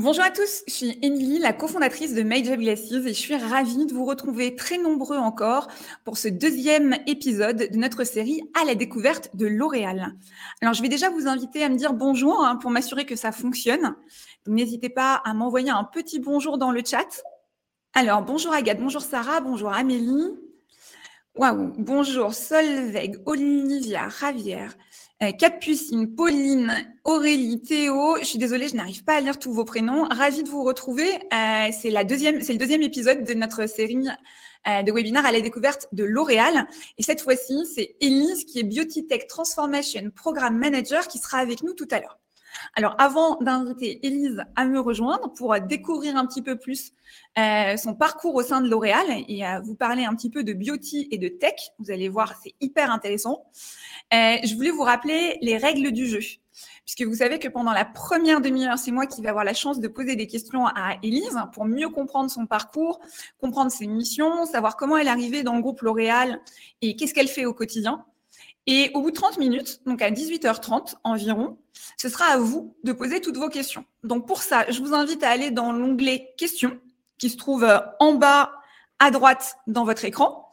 Bonjour à tous, je suis Émilie, la cofondatrice de Major Glasses et je suis ravie de vous retrouver très nombreux encore pour ce deuxième épisode de notre série à la découverte de L'Oréal. Alors je vais déjà vous inviter à me dire bonjour hein, pour m'assurer que ça fonctionne. N'hésitez pas à m'envoyer un petit bonjour dans le chat. Alors bonjour Agathe, bonjour Sarah, bonjour Amélie. Waouh, bonjour Solveig, Olivia, euh, Capucine, Pauline, Aurélie, Théo. Je suis désolée, je n'arrive pas à lire tous vos prénoms. Ravie de vous retrouver. Euh, c'est la deuxième, c'est le deuxième épisode de notre série euh, de webinaires à la découverte de L'Oréal. Et cette fois-ci, c'est Elise qui est Beauty Transformation Program Manager qui sera avec nous tout à l'heure. Alors, avant d'inviter Elise à me rejoindre pour découvrir un petit peu plus euh, son parcours au sein de L'Oréal et à vous parler un petit peu de beauty et de tech, vous allez voir, c'est hyper intéressant. Euh, je voulais vous rappeler les règles du jeu. Puisque vous savez que pendant la première demi-heure, c'est moi qui vais avoir la chance de poser des questions à Elise pour mieux comprendre son parcours, comprendre ses missions, savoir comment elle est arrivée dans le groupe L'Oréal et qu'est-ce qu'elle fait au quotidien. Et au bout de 30 minutes, donc à 18h30 environ, ce sera à vous de poser toutes vos questions. Donc pour ça, je vous invite à aller dans l'onglet questions qui se trouve euh, en bas à droite dans votre écran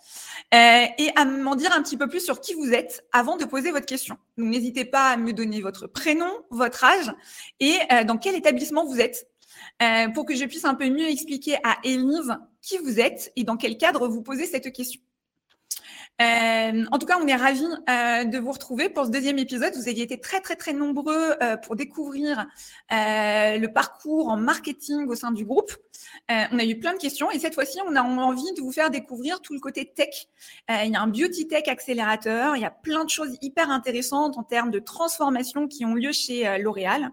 euh, et à m'en dire un petit peu plus sur qui vous êtes avant de poser votre question. Donc n'hésitez pas à me donner votre prénom, votre âge et euh, dans quel établissement vous êtes pour que je puisse un peu mieux expliquer à Élise qui vous êtes et dans quel cadre vous posez cette question. Euh, en tout cas, on est ravis euh, de vous retrouver pour ce deuxième épisode. Vous aviez été très, très, très nombreux euh, pour découvrir le parcours en marketing au sein du groupe. on a eu plein de questions et cette fois-ci, on a envie de vous faire découvrir tout le côté tech. il y a un beauty tech accélérateur. Il y a plein de choses hyper intéressantes en termes de transformation qui ont lieu chez L'Oréal.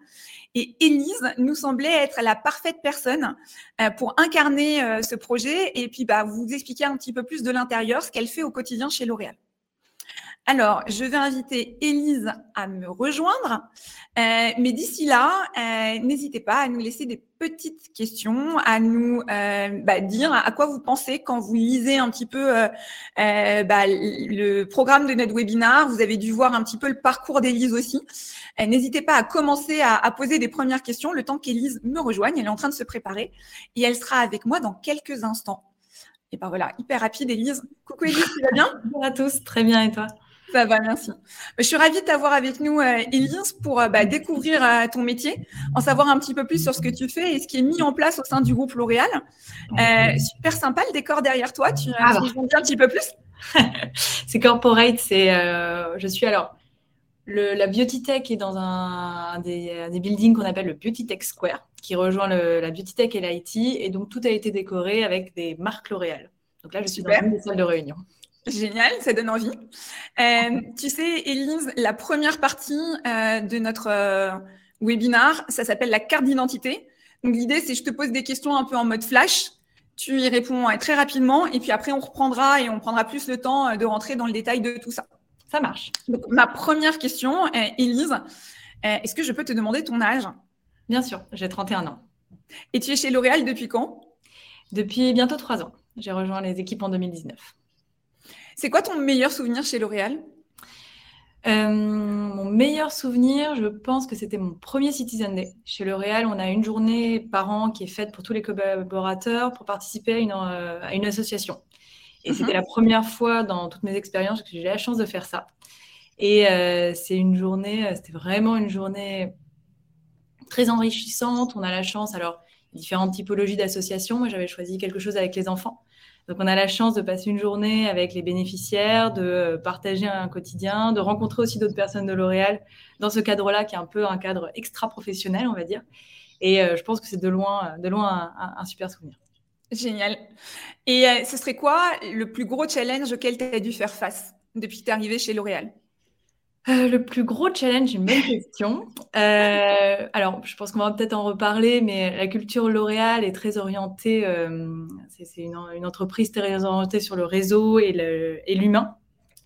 Et Élise nous semblait être la parfaite personne euh, pour incarner euh, ce projet et puis bah, vous expliquer un petit peu plus de l'intérieur, ce qu'elle fait au quotidien chez L'Oréal. Alors, je vais inviter Élise à me rejoindre. Euh, mais d'ici là, euh, n'hésitez pas à nous laisser des petites questions, à nous euh, bah, dire à quoi vous pensez quand vous lisez un petit peu bah, le programme de notre webinar. Vous avez dû voir un petit peu le parcours d'Élise aussi. n'hésitez pas à commencer à, à, poser des premières questions le temps qu'Élise me rejoigne. Elle est en train de se préparer et elle sera avec moi dans quelques instants. Et ben voilà, hyper rapide, Élise. Coucou Élise, tu vas bien? Bonjour à tous, très bien et toi? Ça va, merci. Je suis ravie de t'avoir avec nous, euh, Elise, pour euh, bah, découvrir euh, ton métier, en savoir un petit peu plus sur ce que tu fais et ce qui est mis en place au sein du groupe L'Oréal. super sympa le décor derrière toi. Tu, ah bah. un petit peu plus? C'est corporate. C'est, je suis alors le, la Beauty Tech est dans un, des, buildings qu'on appelle le Beauty Tech Square, qui rejoint la Beauty Tech et l'IT, et donc tout a été décoré avec des marques L'Oréal. Donc là, je suis dans une des salles de réunion. Génial, ça donne envie. Euh, tu sais, Elise, la première partie euh, de notre euh, webinar, ça s'appelle la carte d'identité. Donc l'idée, c'est je te pose des questions un peu en mode flash. Tu y réponds très rapidement et puis après, on reprendra et on prendra plus le temps de rentrer dans le détail de tout ça. Ça marche. Donc, ma première question, Elise, est-ce que je peux te demander ton âge? Bien sûr, j'ai 31 ans. Et tu es chez L'Oréal depuis quand? Depuis bientôt trois ans. J'ai rejoint les équipes en 2019. C'est quoi ton meilleur souvenir chez L'Oréal? Euh, mon meilleur souvenir, je pense que c'était mon premier Citizen Day. Chez L'Oréal, on a une journée par an qui est faite pour tous les collaborateurs pour participer à une, euh, association. Et mhm. c'était la première fois dans toutes mes expériences que j'ai eu la chance de faire ça. Et euh, c'est une journée, c'était vraiment une journée très enrichissante. On a la chance, alors, différentes typologies d'associations. Moi, j'avais choisi quelque chose avec les enfants. Donc, on a la chance de passer une journée avec les bénéficiaires, de partager un quotidien, de rencontrer aussi d'autres personnes de L'Oréal dans ce cadre-là, qui est un peu un cadre extra-professionnel, on va dire. Et euh, je pense que c'est de loin, de loin un, super souvenir. Génial. Et euh, ce serait quoi le plus gros challenge auquel tu as dû faire face depuis que tu es arrivé chez L'Oréal? Euh, le plus gros challenge, une bonne question. Euh, alors, je pense qu'on va peut-être en reparler, mais la culture L'Oréal est très orientée, euh, c'est une, entreprise très orientée sur le réseau et l'humain.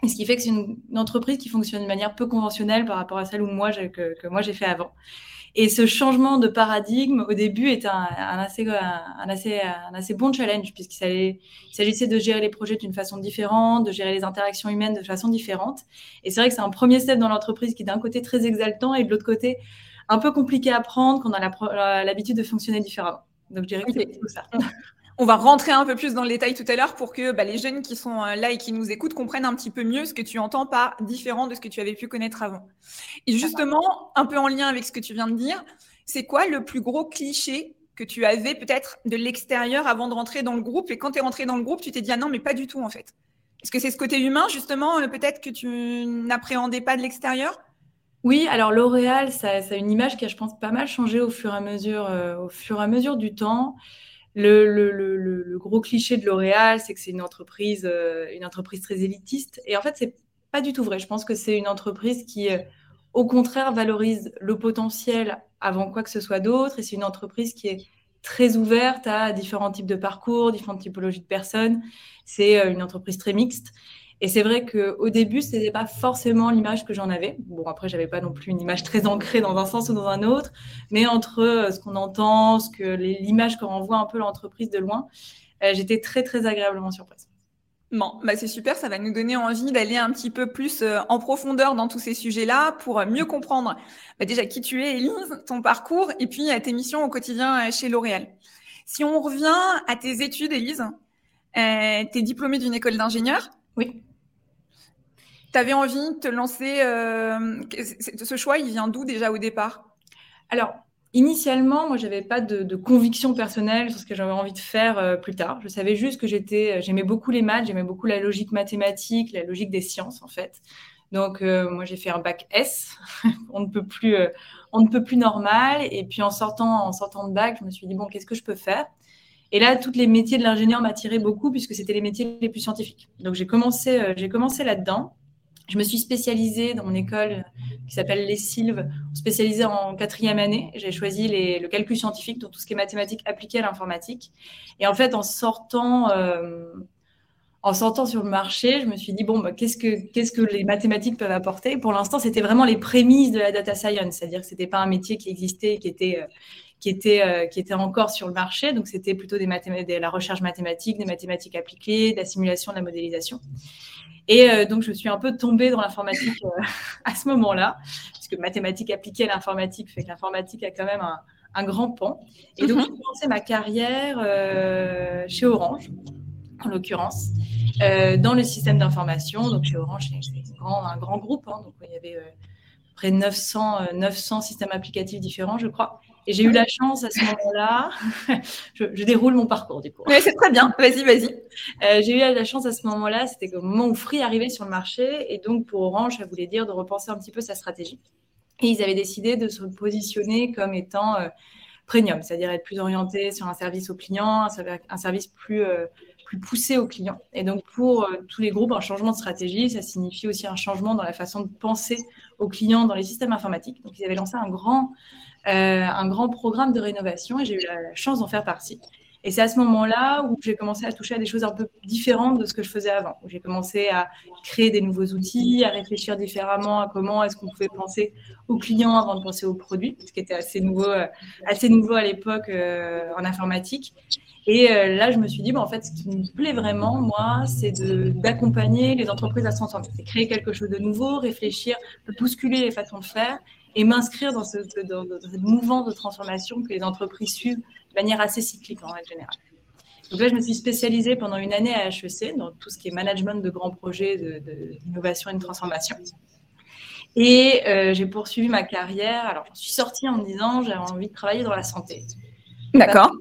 Et, ce qui fait que c'est une, entreprise qui fonctionne de manière peu conventionnelle par rapport à celle où moi, que, que moi j'ai fait avant. Et ce changement de paradigme, au début, était un, assez, un, assez, un assez bon challenge, puisqu'il s'agissait de gérer les projets d'une façon différente, de gérer les interactions humaines de façon différente. Et c'est vrai que c'est un premier step dans l'entreprise qui, d'un côté, très exaltant, et de l'autre côté, un peu compliqué à prendre, qu'on a l'habitude de fonctionner différemment. Donc, je dirais que c'est tout ça. On va rentrer un peu plus dans le détail tout à l'heure pour que bah, les jeunes qui sont là et qui nous écoutent comprennent un petit peu mieux ce que tu entends par différent de ce que tu avais pu connaître avant. Et justement, un peu en lien avec ce que tu viens de dire, c'est quoi le plus gros cliché que tu avais peut-être de l'extérieur avant de rentrer dans le groupe? Et quand tu es rentré dans le groupe, tu t'es dit ah non, mais pas du tout en fait. Est-ce que c'est ce côté humain justement, euh, peut-être que tu n'appréhendais pas de l'extérieur? Oui, alors L'Oréal, ça, a une image qui a, je pense, pas mal changé au fur et à mesure, euh, au fur et à mesure du temps. Le, gros cliché de L'Oréal, c'est que c'est une entreprise, euh, une entreprise très élitiste. Et en fait, c'est pas du tout vrai. Je pense que c'est une entreprise qui, au contraire, valorise le potentiel avant quoi que ce soit d'autre. Et c'est une entreprise qui est très ouverte à différents types de parcours, différentes typologies de personnes. C'est euh, une entreprise très mixte. Et c'est vrai qu'au début, ce n'était pas forcément l'image que j'en avais. Bon, après, j'avais pas non plus une image très ancrée dans un sens ou dans un autre, mais entre euh, ce qu'on entend, ce que l'image qu'on renvoie un peu l'entreprise de loin, euh, j'étais très, très agréablement surprise. Bon, bah c'est super, ça va nous donner envie d'aller un petit peu plus euh, en profondeur dans tous ces sujets-là pour mieux comprendre bah, déjà qui tu es, Elise, ton parcours et puis tes missions au quotidien chez L'Oréal. Si on revient à tes études, Elise, euh, tu es diplômée d'une école d'ingénieur Oui. Tu avais envie de te lancer. ce choix, il vient d'où déjà au départ? Alors, Initialement, moi, j'avais pas de, conviction personnelle sur ce que j'avais envie de faire euh, plus tard. Je savais juste que j'étais, euh, j'aimais beaucoup les maths, j'aimais beaucoup la logique mathématique, la logique des sciences, en fait. Donc, euh, moi, j'ai fait un bac S. on ne peut plus, on ne peut plus normal. Et puis, en sortant, en sortant de bac, je me suis dit bon, qu'est-ce que je peux faire? Et là, tous les métiers de l'ingénieur m'attiraient beaucoup puisque c'était les métiers les plus scientifiques. Donc, j'ai commencé, j'ai commencé là-dedans. Je me suis spécialisée dans mon école qui s'appelle Les Sylves, spécialisée en quatrième année. J'ai choisi le calcul scientifique, donc tout ce qui est mathématiques appliquées à l'informatique. Et en fait, en sortant, euh, en sortant sur le marché, je me suis dit, bon, bah, qu'est-ce, que, les mathématiques peuvent apporter? Pour l'instant, c'était vraiment les prémices de la data science, c'est-à-dire que ce n'était pas un métier qui existait, qui était... Euh, qui était, euh, qui était encore sur le marché. Donc, c'était plutôt des de la recherche mathématique, des mathématiques appliquées, de la simulation, de la modélisation. Et euh, donc, je suis un peu tombée dans l'informatique euh, à ce moment-là, puisque mathématiques appliquées à l'informatique fait que l'informatique a quand même un, grand pan. Et donc, mhm. j'ai commencé ma carrière euh, chez Orange, en l'occurrence, dans le système d'information. Donc, chez Orange, c'est un grand groupe. Hein, donc, il y avait près de 900, 900 systèmes applicatifs différents, je crois. Et j'ai eu la chance à ce moment-là, je, déroule mon parcours du coup. Oui, c'est très bien, vas-y, vas-y. Euh, j'ai eu la chance à ce moment-là, c'était au moment où Free arrivait sur le marché, et donc pour Orange, ça voulait dire de repenser un petit peu sa stratégie. Et ils avaient décidé de se positionner comme étant euh, premium, c'est-à-dire être plus orienté sur un service aux clients, un service plus, euh, plus poussé aux clients. Et donc pour tous les groupes, un changement de stratégie, ça signifie aussi un changement dans la façon de penser aux clients dans les systèmes informatiques. Donc ils avaient lancé un grand un grand programme de rénovation et j'ai eu la chance d'en faire partie. Et c'est à ce moment-là où j'ai commencé à toucher à des choses un peu différentes de ce que je faisais avant. Où j'ai commencé à créer des nouveaux outils, à réfléchir différemment à comment est-ce qu'on pouvait penser aux clients avant de penser aux produits, ce qui était assez nouveau, euh, assez nouveau à l'époque euh, en informatique. Et là, je me suis dit, bon, en fait, ce qui me plaît vraiment, moi, c'est d'accompagner les entreprises à se transformer. C'est créer quelque chose de nouveau, réfléchir, bousculer les façons de faire et m'inscrire dans, ce, dans, cette mouvance de transformation que les entreprises suivent de manière assez cyclique en règle générale. Donc là, je me suis spécialisée pendant une année à HEC dans tout ce qui est management de grands projets d'innovation et de transformation. Et euh, j'ai poursuivi ma carrière. Alors, je suis sortie en me disant j'avais envie de travailler dans la santé. D'accord.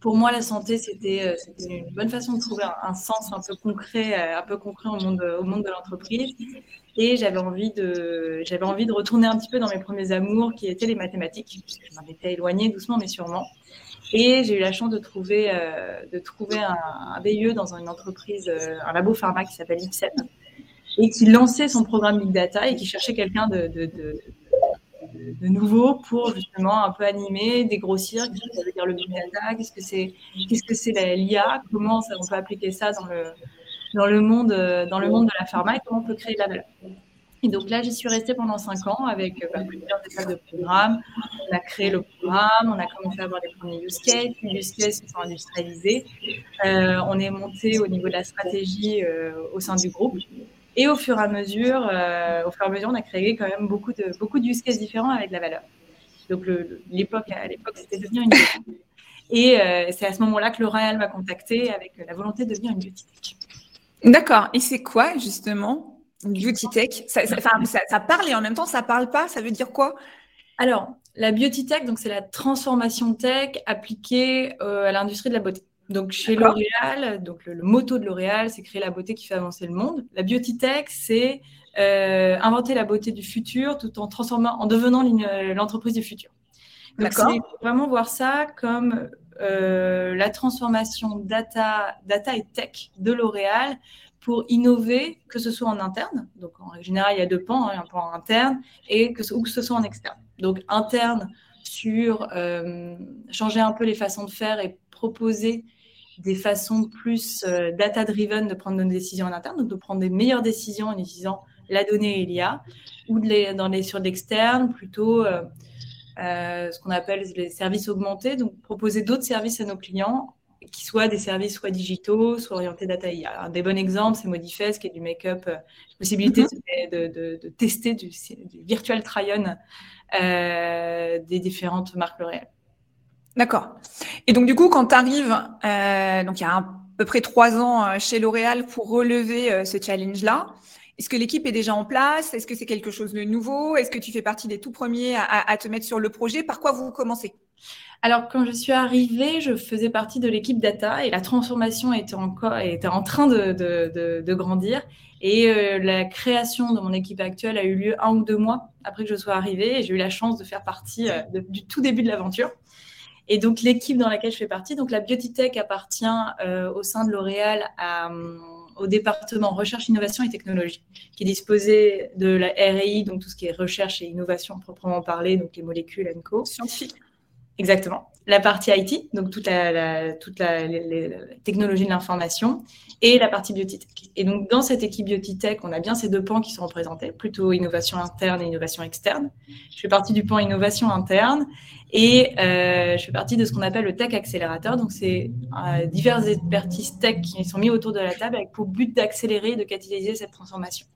Pour moi, la santé, euh, c'était une bonne façon de trouver un, sens un peu concret, euh, un peu concret au monde, au monde de l'entreprise. Et j'avais envie, de, j'avais envie de retourner un petit peu dans mes premiers amours qui étaient les mathématiques, je m'en étais éloignée doucement mais sûrement. Et j'ai eu la chance de trouver, euh, de trouver un, un, BIE dans une entreprise, euh, un labo pharma qui s'appelle Ipsen, et qui lançait son programme Big Data et qui cherchait quelqu'un de, nouveau pour justement un peu animer, dégrossir, qu'est-ce que ça veut dire le Big Data, qu'est-ce que c'est, qu'est-ce que l'IA, comment on peut appliquer ça dans le, dans le monde, euh, dans le monde de la pharma et comment on peut créer de la valeur. Et donc là, j'y suis restée pendant cinq ans avec euh, bah, plusieurs étapes de programme. On a créé le programme, on a commencé à avoir des premiers use cases, puis use cases qui sont industrialisés. Euh, on est monté au niveau de la stratégie au sein du groupe. Et au fur et à mesure, au fur et à mesure, on a créé quand même beaucoup de beaucoup de use cases différents avec la valeur. Donc l'époque, à l'époque, c'était devenir une. Et c'est à ce moment-là que L'Oréal m'a contacté avec la volonté de devenir une beauty tech. D'accord. Et c'est quoi justement beauty tech ça, ça, parle et en même temps ça parle pas. Ça veut dire quoi? Alors la beauty tech, donc c'est la transformation tech appliquée euh, à l'industrie de la beauté. Donc chez L'Oréal, donc le, motto de L'Oréal, c'est créer la beauté qui fait avancer le monde. La beauty tech, c'est euh, inventer la beauté du futur tout en transformant, en devenant l'entreprise du futur. Donc c'est vraiment voir ça comme euh, la transformation data, data et tech de L'Oréal pour innover, que ce soit en interne, donc en règle générale, il y a deux pans, hein, un pan interne et que, ou que ce soit en externe. Donc interne sur euh, changer un peu les façons de faire et proposer des façons plus euh, data-driven de prendre nos décisions en interne, donc de prendre des meilleures décisions en utilisant la donnée et l'IA, ou de dans les, sur l'externe, plutôt euh, euh, ce qu'on appelle les services augmentés, donc proposer d'autres services à nos clients qui soient des services soit digitaux, soit orientés data IA. Un des bons exemples, c'est Modifest, qui est du make-up, possibilité mm-hmm. de, de, de, tester du, du virtual try-on des différentes marques L'Oréal. D'accord. Et donc, du coup, quand tu arrives, euh, donc il y a à peu près trois ans euh, chez L'Oréal pour relever euh, ce challenge-là, est-ce que l'équipe est déjà en place? Est-ce que c'est quelque chose de nouveau? Est-ce que tu fais partie des tout premiers à, te mettre sur le projet? Par quoi vous commencez? Alors, quand je suis arrivée, je faisais partie de l'équipe data et la transformation était, encore, était en train de, de, de, grandir. Et la création de mon équipe actuelle a eu lieu un ou deux mois après que je sois arrivée. Et j'ai eu la chance de faire partie du tout début de l'aventure. Et donc, l'équipe dans laquelle je fais partie, donc la Biotech appartient euh, au sein de L'Oréal euh, au département recherche, innovation et technologie, qui disposé de la RI, donc tout ce qui est recherche et innovation proprement parlé, donc les molécules co. Scientifique. Exactement. La partie IT, donc toute la, technologie de l'information, et la partie biotech. Et donc, dans cette équipe biotech, on a bien ces deux pans qui sont représentés, plutôt innovation interne et innovation externe. Je fais partie du pan innovation interne et euh, je fais partie de ce qu'on appelle le tech accélérateur. Donc, c'est euh, diverses expertises tech qui sont mis autour de la table pour but d'accélérer et de catalyser cette transformation.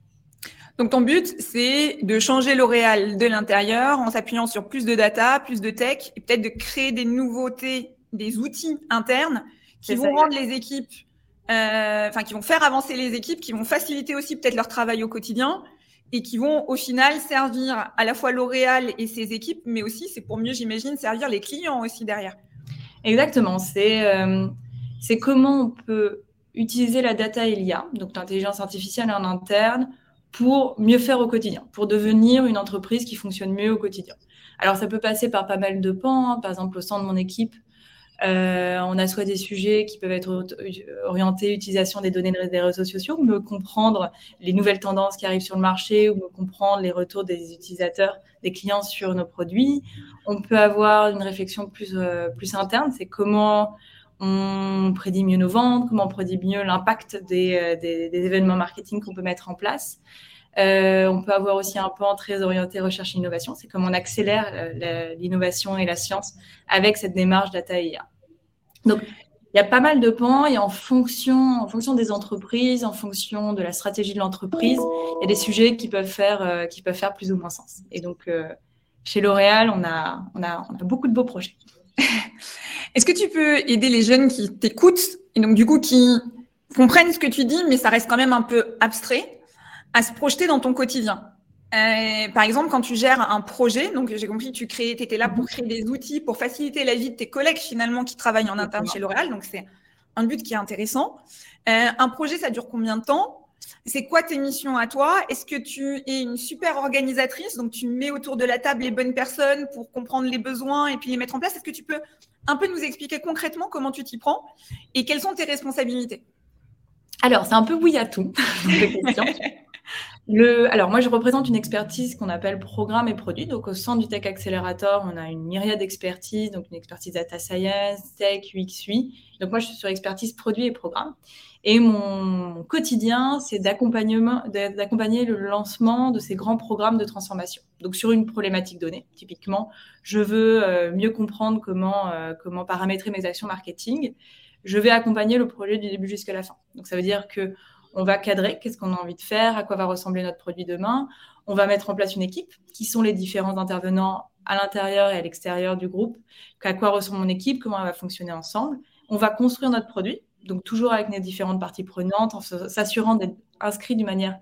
Donc, ton but, c'est de changer L'Oréal de l'intérieur en s'appuyant sur plus de data, plus de tech et peut-être de créer des nouveautés, des outils internes qui vont rendre les équipes euh, enfin qui vont faire avancer les équipes, qui vont faciliter aussi peut-être leur travail au quotidien et qui vont au final servir à la fois L'Oréal et ses équipes, mais aussi c'est pour mieux, j'imagine, servir les clients aussi derrière. Exactement, c'est euh, c'est comment on peut utiliser la data et l'IA, donc l'intelligence artificielle en interne, pour mieux faire au quotidien, pour devenir une entreprise qui fonctionne mieux au quotidien. Alors ça peut passer par pas mal de pans, hein. par exemple au sein de mon équipe, euh, on a soit des sujets qui peuvent être orientés utilisation des données des réseaux sociaux, me comprendre les nouvelles tendances qui arrivent sur le marché ou me comprendre les retours des utilisateurs, des clients sur nos produits. On peut avoir une réflexion plus, euh, plus interne, c'est comment on prédit mieux nos ventes, comment on prédit mieux l'impact des, euh, événements marketing qu'on peut mettre en place. on peut avoir aussi un point très orienté recherche et innovation, c'est comment on accélère l'innovation et la science avec cette démarche data IA. Donc, il y a pas mal de pans et en fonction, en fonction des entreprises, en fonction de la stratégie de l'entreprise, il y a des sujets qui peuvent faire, euh, qui peuvent faire plus ou moins sens. Et donc, euh, chez L'Oréal, on a, on, a, on a beaucoup de beaux projets. Est-ce que tu peux aider les jeunes qui t'écoutent et donc du coup qui comprennent ce que tu dis, mais ça reste quand même un peu abstrait, à se projeter dans ton quotidien? Euh, par exemple, quand tu gères un projet, donc j'ai compris, tu crées, étais là pour créer des outils pour faciliter la vie de tes collègues finalement qui travaillent en interne chez L'Oréal, donc c'est un but qui est intéressant. Euh, un projet, ça dure combien de temps? C'est quoi tes missions à toi? Est-ce que tu es une super organisatrice, donc tu mets autour de la table les bonnes personnes pour comprendre les besoins et puis les mettre en place Est-ce que tu peux un peu nous expliquer concrètement comment tu t'y prends et quelles sont tes responsabilités? Alors, c'est un peu oui à tout. Le, alors, moi, je représente une expertise qu'on appelle programme et produit. Donc, au sein du Tech Accelerator, on a une myriade d'expertises, donc une expertise data science, tech, UX, UI. Donc, moi, je suis sur expertise produit et programme. Et mon quotidien, c'est d'accompagner le lancement de ces grands programmes de transformation. Donc, sur une problématique donnée, typiquement, je veux euh, mieux comprendre comment, euh, comment paramétrer mes actions marketing. Je vais accompagner le projet du début jusqu'à la fin. Donc, ça veut dire que on va cadrer qu'est-ce qu'on a envie de faire, à quoi va ressembler notre produit demain. On va mettre en place une équipe qui sont les différents intervenants à l'intérieur et à l'extérieur du groupe, à quoi ressemble mon équipe, comment elle va fonctionner ensemble. On va construire notre produit, donc toujours avec nos différentes parties prenantes, en s'assurant d'être inscrit d'une manière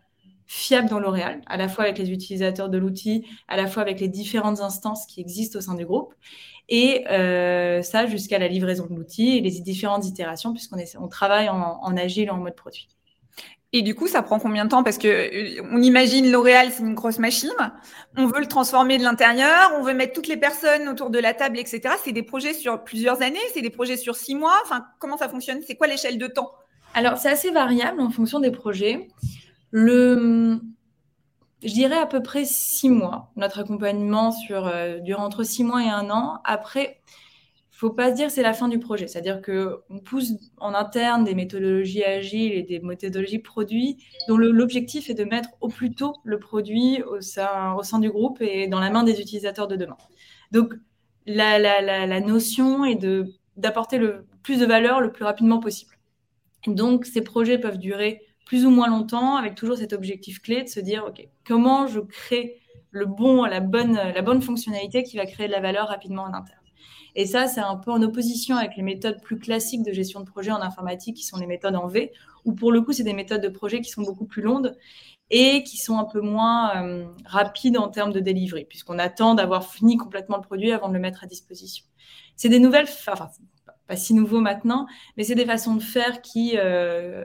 fiable dans L'Oréal, à la fois avec les utilisateurs de l'outil, à la fois avec les différentes instances qui existent au sein du groupe, et euh, ça jusqu'à la livraison de l'outil et les différentes itérations, puisqu'on on travaille en, en agile en mode produit. Et du coup, ça prend combien de temps? Parce que euh, on imagine L'Oréal, c'est une grosse machine. On veut le transformer de l'intérieur. On veut mettre toutes les personnes autour de la table, etc. C'est des projets sur plusieurs années. C'est des projets sur six mois. Enfin, comment ça fonctionne? C'est quoi l'échelle de temps? Alors, c'est assez variable en fonction des projets. Le, je dirais à peu près six mois. Notre accompagnement sur euh, durant entre six mois et un an. Après, faut pas se dire c'est la fin du projet. C'est-à-dire qu'on pousse en interne des méthodologies agiles et des méthodologies produits dont l'objectif est de mettre au plus tôt le produit au sein, du groupe et dans la main des utilisateurs de demain. Donc, la, notion est d'apporter le plus de valeur le plus rapidement possible. donc, ces projets peuvent durer plus ou moins longtemps avec toujours cet objectif clé de se dire, OK, comment je crée le bon, la bonne, la bonne fonctionnalité qui va créer de la valeur rapidement en interne? Et ça, c'est un peu en opposition avec les méthodes plus classiques de gestion de projet en informatique, qui sont les méthodes en V, où pour le coup, c'est des méthodes de projet qui sont beaucoup plus longues et qui sont un peu moins euh, rapides en termes de delivery, puisqu'on attend d'avoir fini complètement le produit avant de le mettre à disposition. C'est des nouvelles, enfin, pas si nouveau maintenant, mais c'est des façons de faire qui, euh,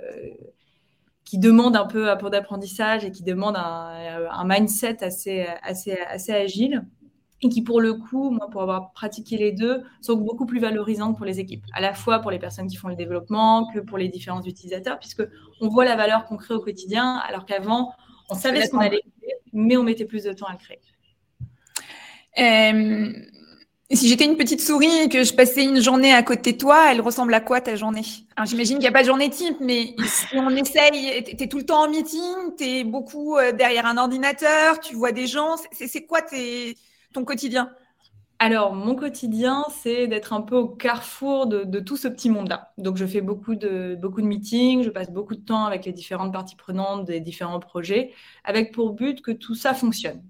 qui demandent un peu, un peu d'apprentissage et qui demandent un, un mindset assez, assez, assez agile et qui, pour le coup, moi, pour avoir pratiqué les deux, sont beaucoup plus valorisantes pour les équipes, à la fois pour les personnes qui font le développement que pour les différents utilisateurs, puisque on voit la valeur qu'on crée au quotidien, alors qu'avant, on savait ce qu'on allait créer, mais on mettait plus de temps à le créer. Euh, si j'étais une petite souris et que je passais une journée à côté de toi, elle ressemble à quoi ta journée? J'imagine qu'il n'y a pas de journée type, mais si on essaye, tu es tout le temps en meeting, tu es beaucoup euh, derrière un ordinateur, tu vois des gens, c'est quoi tes ton quotidien? Alors, mon quotidien, c'est d'être un peu au carrefour de, tout ce petit monde-là. Donc, je fais beaucoup de, beaucoup de meetings, je passe beaucoup de temps avec les différentes parties prenantes des différents projets, avec pour but que tout ça fonctionne.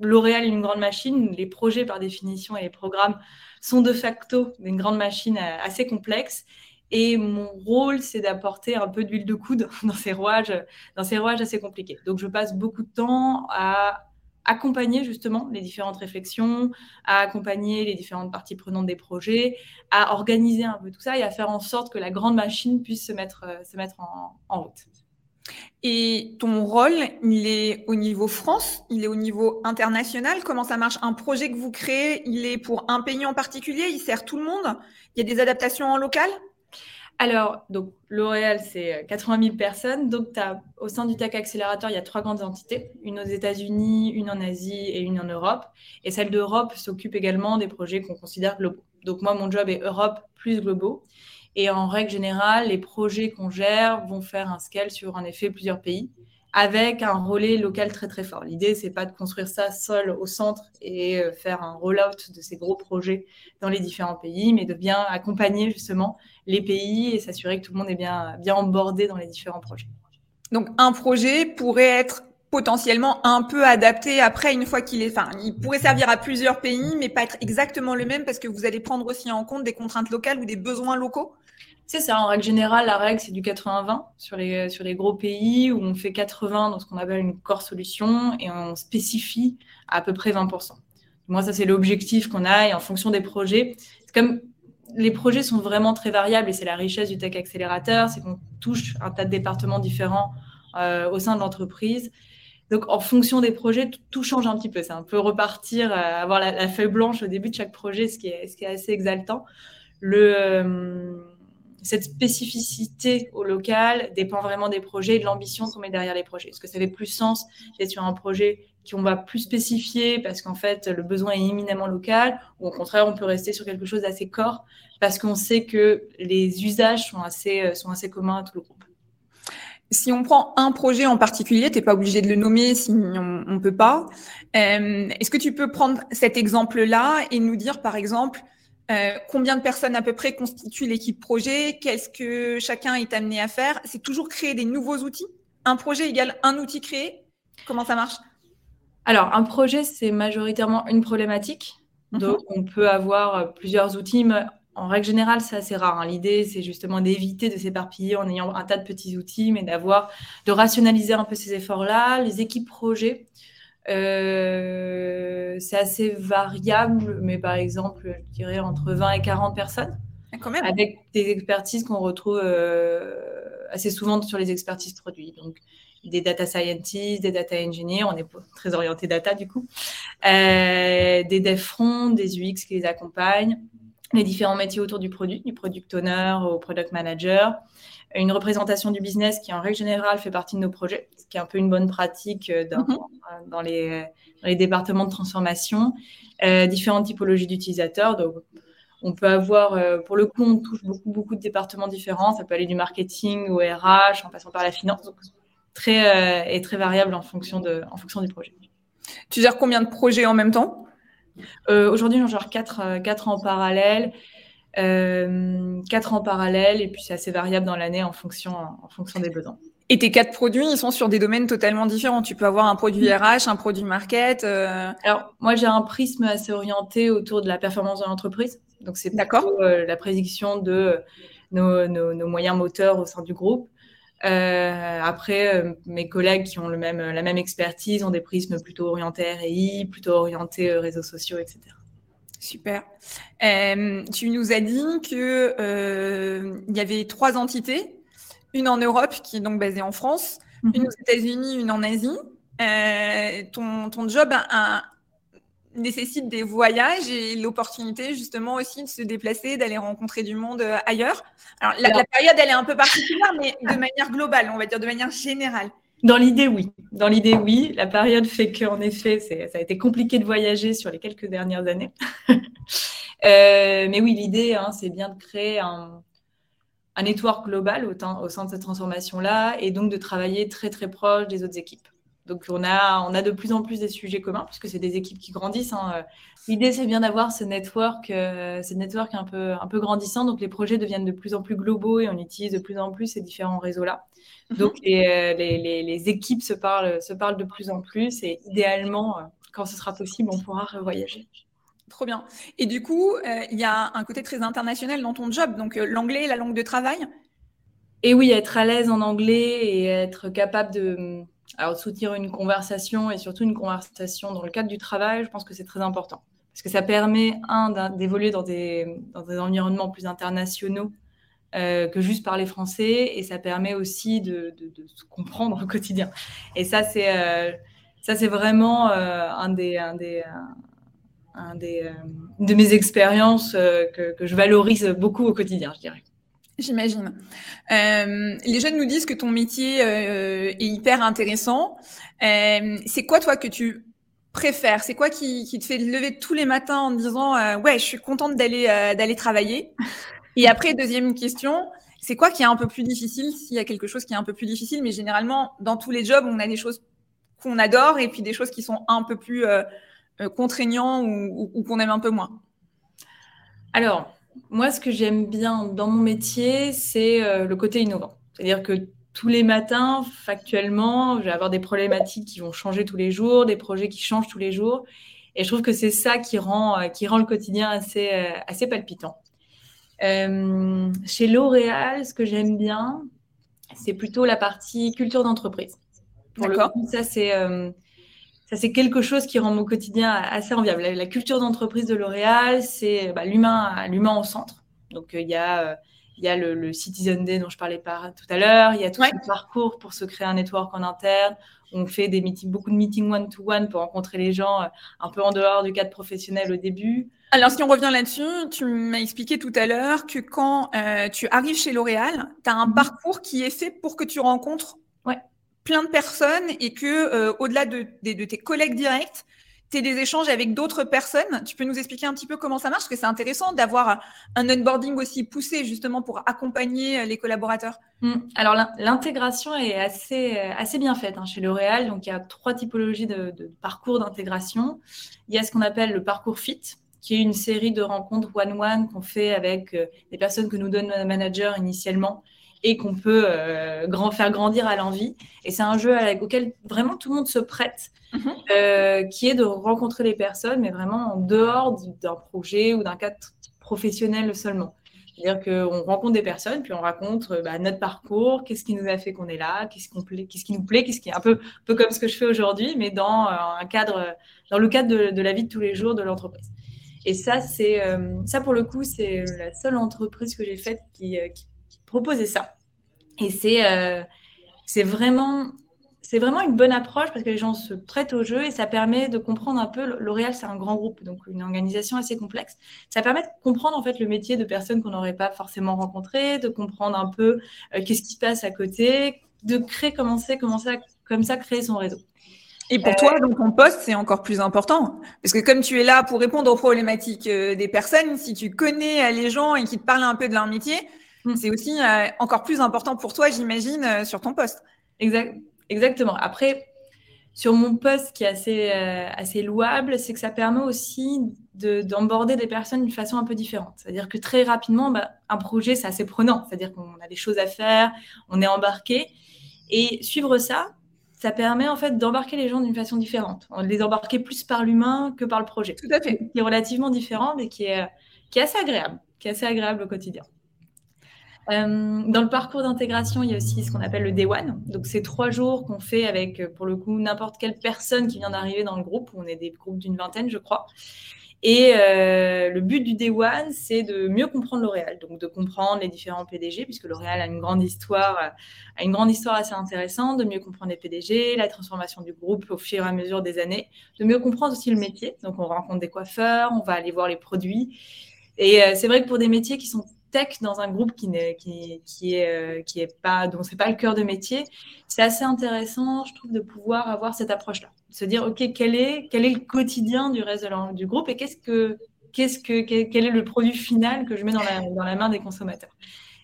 L'Oréal est une grande machine, les projets par définition et les programmes sont de facto une grande machine assez complexe. Et mon rôle, c'est d'apporter un peu d'huile de coude dans ces rouages, dans ces rouages assez compliqués. Donc, je passe beaucoup de temps à accompagner justement les différentes réflexions, à accompagner les différentes parties prenantes des projets, à organiser un peu tout ça et à faire en sorte que la grande machine puisse se mettre, euh, se mettre en, route. Et ton rôle, il est au niveau France, il est au niveau international? Comment ça marche? Un projet que vous créez, il est pour un pays en particulier, il sert tout le monde? Il y a des adaptations en local? Alors, L'Oréal, c'est 80 000 personnes. Donc, au sein du Tech Accélérateur, il y a trois grandes entités, une aux États-Unis, une en Asie et une en Europe. Et celle d'Europe s'occupe également des projets qu'on considère globaux. Donc, moi, mon job est Europe plus globaux. Et en règle générale, les projets qu'on gère vont faire un scale sur, en effet, plusieurs pays avec un relais local très très fort. L'idée, c'est pas de construire ça seul au centre et euh, faire un rollout de ces gros projets dans les différents pays, mais de bien accompagner justement les pays et s'assurer que tout le monde est bien, bien embordé dans les différents projets. Donc, un projet pourrait être potentiellement un peu adapté après une fois qu'il est, enfin, il pourrait servir à plusieurs pays, mais pas être exactement le même parce que vous allez prendre aussi en compte des contraintes locales ou des besoins locaux? C'est ça, en règle générale, la règle, c'est du 80-20 sur les, sur les gros pays où on fait 80 dans ce qu'on appelle une core solution et on spécifie à, peu près 20%. Moi, ça, c'est l'objectif qu'on a et en fonction des projets. Comme les projets sont vraiment très variables et c'est la richesse du tech accélérateur, c'est qu'on touche un tas de départements différents euh, au sein de l'entreprise. Donc, en fonction des projets, tout, change un petit peu. C'est un peu repartir, euh, avoir la, feuille blanche au début de chaque projet, ce qui est, ce qui est assez exaltant. Le, euh, cette spécificité au local dépend vraiment des projets et de l'ambition qu'on met derrière les projets. Est-ce que ça fait plus sens d'être sur un projet qu'on va plus spécifier parce qu'en fait le besoin est éminemment local ou au contraire on peut rester sur quelque chose d'assez corps parce qu'on sait que les usages sont assez, euh, sont assez communs à tout le groupe. Si on prend un projet en particulier, tu n'es pas obligé de le nommer si on ne peut pas. Euh, est-ce que tu peux prendre cet exemple-là et nous dire, par exemple, euh, combien de personnes à peu près constituent l'équipe projet? Qu'est-ce que chacun est amené à faire? C'est toujours créer des nouveaux outils? Un projet égale un outil créé? Comment ça marche? Alors, un projet, c'est majoritairement une problématique. Mhm. Donc, on peut avoir plusieurs outils. Mais en règle générale, c'est assez rare. Hein. L'idée, c'est justement d'éviter de s'éparpiller en ayant un tas de petits outils, mais d'avoir, de rationaliser un peu ces efforts-là. Les équipes projets, euh, c'est assez variable, mais par exemple, je dirais entre 20 et 40 personnes. Quand même. Avec des expertises qu'on retrouve euh, assez souvent sur les expertises produits. Donc, des data scientists, des data engineers, on est très orienté data du coup, euh, des dev front, des UX qui les accompagnent, les différents métiers autour du produit, du product owner au product manager, une représentation du business qui en règle générale fait partie de nos projets, ce qui est un peu une bonne pratique euh, dans, mhm. dans, les, dans les, départements de transformation, euh, différentes typologies d'utilisateurs. Donc, on peut avoir, euh, pour le coup, on touche beaucoup, beaucoup de départements différents. Ça peut aller du marketing au RH, en passant par la finance. Donc, très, euh, et très variable en fonction, de, en fonction du projet. Tu gères combien de projets en même temps? Euh, Aujourd'hui, j'en gère quatre, quatre en parallèle. quatre en parallèle, et puis c'est assez variable dans l'année en fonction, en fonction des besoins. Et tes quatre produits, ils sont sur des domaines totalement différents. Tu peux avoir un produit RH, un produit market. Alors, moi, j'ai un prisme assez orienté autour de la performance de l'entreprise. Donc, c'est euh, la prédiction de nos, moyens moteurs au sein du groupe. Euh, après, euh, mes collègues qui ont le même, la même expertise ont des prismes plutôt orientés RI, plutôt orientés réseaux sociaux, etc. Super. tu nous as dit qu'il il y avait trois entités, une en Europe qui est donc basée en France, mhm. une aux États-Unis, une en Asie. ton, ton job a, nécessite des voyages et l'opportunité justement aussi de se déplacer, d'aller rencontrer du monde euh, ailleurs. Alors la, période, elle est un peu particulière, mais de manière globale, on va dire de manière générale. Dans l'idée, oui. Dans l'idée, oui. La période fait qu'en effet, ça a été compliqué de voyager sur les quelques dernières années. Euh, mais oui, l'idée, hein, c'est bien de créer un, un network global au, au sein de cette transformation-là et donc de travailler très, très proche des autres équipes. Donc on a, on a de plus en plus des sujets communs puisque c'est des équipes qui grandissent. Hein. L'idée c'est bien d'avoir ce network, euh, ce network un peu, un peu grandissant. Donc les projets deviennent de plus en plus globaux et on utilise de plus en plus ces différents réseaux-là. Mhm. Donc euh, les, les, les, équipes se parlent, se parlent de plus en plus et idéalement, euh, quand ce sera possible, on pourra revoyager. Trop bien. Et du coup, il y a un côté très international dans ton job. Donc l'anglais, la langue de travail? Et oui, être à l'aise en anglais et être capable de alors, soutenir une conversation et surtout une conversation dans le cadre du travail, je pense que c'est très important. Parce que ça permet, un, d'évoluer dans des, dans des environnements plus internationaux euh, que juste parler français et ça permet aussi de, de, se comprendre au quotidien. Et ça, c'est euh, ça c'est vraiment euh, un des, un des, un des de mes expériences que, que je valorise beaucoup au quotidien, je dirais. J'imagine. Euh, les jeunes nous disent que ton métier euh, est hyper intéressant. Euh, c'est quoi toi que tu préfères? C'est quoi qui, te fait lever tous les matins en disant ouais, je suis contente d'aller d'aller travailler? Et après, deuxième question, c'est quoi qui est un peu plus difficile? S'il y a quelque chose qui est un peu plus difficile, mais généralement dans tous les jobs, on a des choses qu'on adore et puis des choses qui sont un peu plus contraignants ou, ou, ou qu'on aime un peu moins. Alors, moi, ce que j'aime bien dans mon métier, c'est euh, le côté innovant. C'est-à-dire que tous les matins, factuellement, je vais avoir des problématiques qui vont changer tous les jours, des projets qui changent tous les jours. Et je trouve que c'est ça qui rend, euh, qui rend le quotidien assez, euh, assez palpitant. chez L'Oréal, ce que j'aime bien, c'est plutôt la partie culture d'entreprise. Pour le coup, ça, c'est ça c'est quelque chose qui rend mon quotidien assez enviable. La, culture d'entreprise de L'Oréal, c'est bah, l'humain, l'humain au centre. Donc euh, il y a, euh, il y a le, Citizen Day dont je parlais pas tout à l'heure. Il y a tout ce parcours pour se créer un network en interne. On fait des meetings, beaucoup de meetings one-to-one pour rencontrer les gens euh, un peu en dehors du cadre professionnel au début. Alors, si on revient là-dessus, tu m'as expliqué tout à l'heure que quand tu arrives chez L'Oréal, tu as un mhm. parcours qui est fait pour que tu rencontres ouais plein de personnes et que euh, au-delà de, tes collègues directs, tu aies des échanges avec d'autres personnes. Tu peux nous expliquer un petit peu comment ça marche? Parce que c'est intéressant d'avoir un onboarding aussi poussé justement pour accompagner euh, les collaborateurs. Mmh. Alors l'intégration est assez, euh, assez bien faite hein, chez L'Oréal. Donc il y a trois typologies de, parcours d'intégration. Il y a ce qu'on appelle le parcours FIT, qui est une série de rencontres one-one qu'on fait avec des personnes que nous donne le manager initialement et qu'on peut grand, faire grandir à l'envie. Et c'est un jeu auquel vraiment tout le monde se prête, mhm. qui est de rencontrer les personnes, mais vraiment en dehors d'un projet ou d'un cadre professionnel seulement. C'est-à-dire qu'on rencontre des personnes, puis on raconte bah, notre parcours, qu'est-ce qui nous a fait qu'on est là, qu'est-ce, qu'on plaît, qu'est-ce qui nous plaît, qu'est-ce qui est un peu, peu comme ce que je fais aujourd'hui, mais dans, un cadre, dans le cadre de, la vie de tous les jours de l'entreprise. Et ça, c'est, euh, ça pour le coup, c'est la seule entreprise que j'ai faite qui, euh, proposait ça. Et c'est, euh, vraiment vraiment une bonne approche parce que les gens se prêtent au jeu et ça permet de comprendre un peu. L'Oréal, c'est un grand groupe, donc une organisation assez complexe. Ça permet de comprendre en fait le métier de personnes qu'on n'aurait pas forcément rencontrées, de comprendre un peu qu'est-ce qui se passe à côté, de créer, commencer, commencer comme ça, créer son réseau. Et pour toi, donc ton poste, c'est encore plus important. Parce que comme tu es là pour répondre aux problématiques euh, des personnes, si tu connais euh, les gens et qu'ils te parlent un peu de leur métier, mm. c'est aussi euh, encore plus important pour toi, j'imagine, sur ton poste. Exact, exactement. Après, sur mon poste qui est assez, assez louable, c'est que ça permet aussi d'emborder des personnes d'une façon un peu différente. C'est-à-dire que très rapidement, bah, un projet, c'est assez prenant. C'est-à-dire qu'on a des choses à faire, on est embarqué. Et suivre ça, ça permet en fait d'embarquer les gens d'une façon différente. On les embarquer plus par l'humain que par le projet. Tout à fait. Qui est relativement différent, mais qui est, qui est assez agréable, qui est assez agréable au quotidien. Euh, dans le parcours d'intégration, il y a aussi ce qu'on appelle le Day One. Donc, c'est trois jours qu'on fait avec, pour le coup, n'importe quelle personne qui vient d'arriver dans le groupe. On est des groupes d'une vingtaine, je crois. Et euh, le but du Day One, c'est de mieux comprendre L'Oréal, donc de comprendre les différents PDG, puisque L'Oréal a une grande histoire, a une grande histoire assez intéressante, de mieux comprendre les PDG, la transformation du groupe au fur et à mesure des années, de mieux comprendre aussi le métier. Donc on rencontre des coiffeurs, on va aller voir les produits. Et euh, c'est vrai que pour des métiers qui sont tech dans un groupe qui n'est qui, qui est euh, qui est pas dont c'est pas le cœur de métier, c'est assez intéressant, je trouve, de pouvoir avoir cette approche-là, se dire ok quel est quel est le quotidien du reste du groupe et qu'est-ce que qu'est-ce que quel est le produit final que je mets dans la, dans la main des consommateurs.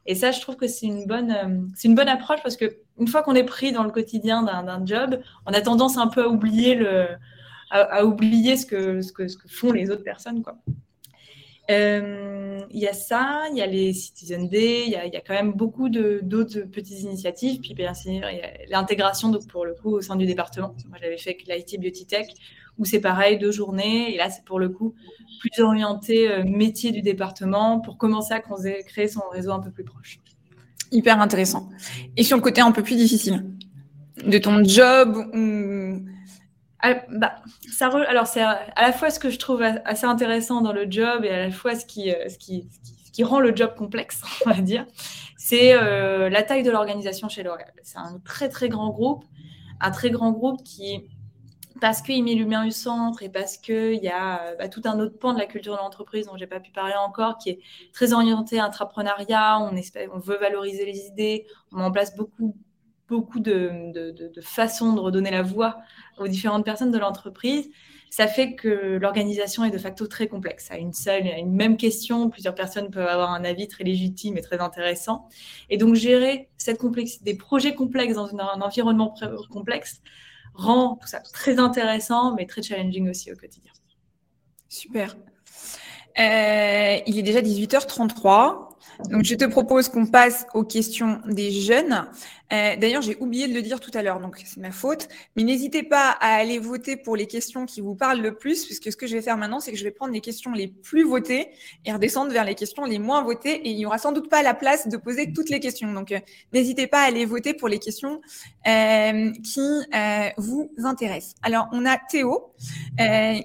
Et ça, je trouve que c'est une bonne euh, c'est une bonne approche parce que une fois qu'on est pris dans le quotidien d'un job, on a tendance un peu à oublier le à oublier ce que, ce que ce que font les autres personnes quoi. Euh, il y a ça, il y a les Citizen Day, il y a, quand même beaucoup d'autres petites initiatives. Puis bien sûr, il y a l'intégration donc pour le coup au sein du département. Moi, j'avais fait l'IT Biotech où c'est pareil, deux journées. Et là, c'est pour le coup plus orienté euh, métier du département pour commencer à créer son réseau un peu plus proche. Hyper intéressant. Et sur le côté un peu plus difficile de ton job bah, ça alors c'est à la fois ce que je trouve assez intéressant dans le job et à la fois ce qui, euh, ce qui, ce qui, rend le job complexe, on va dire, c'est euh, la taille de l'organisation chez L'Oréal. C'est un très très grand groupe, un très grand groupe qui, parce qu'il met l'humain au centre et parce qu'il y a euh, bah, tout un autre pan de la culture de l'entreprise dont j'ai pas pu parler encore, qui est très orienté à intrapreneuriat, on, espère, on veut valoriser les idées, on met en place beaucoup beaucoup de, de, façons de redonner la voix aux différentes personnes de l'entreprise, ça fait que l'organisation est de facto très complexe. À une seule, à une même question, plusieurs personnes peuvent avoir un avis très légitime et très intéressant. Et donc, gérer cette complexité, des projets complexes dans un environnement complexe rend tout ça très intéressant, mais très challenging aussi au quotidien. Super. Euh, il est déjà 18h33. Donc, je te propose qu'on passe aux questions des jeunes. Euh, D'ailleurs, j'ai oublié de le dire tout à l'heure, donc c'est ma faute. Mais n'hésitez pas à aller voter pour les questions qui vous parlent le plus, puisque ce que je vais faire maintenant, c'est que je vais prendre les questions les plus votées et redescendre vers les questions les moins votées. Et il n'y aura sans doute pas la place de poser toutes les questions. Donc, euh, n'hésitez pas à aller voter pour les questions euh, qui vous intéressent. Alors, on a Théo,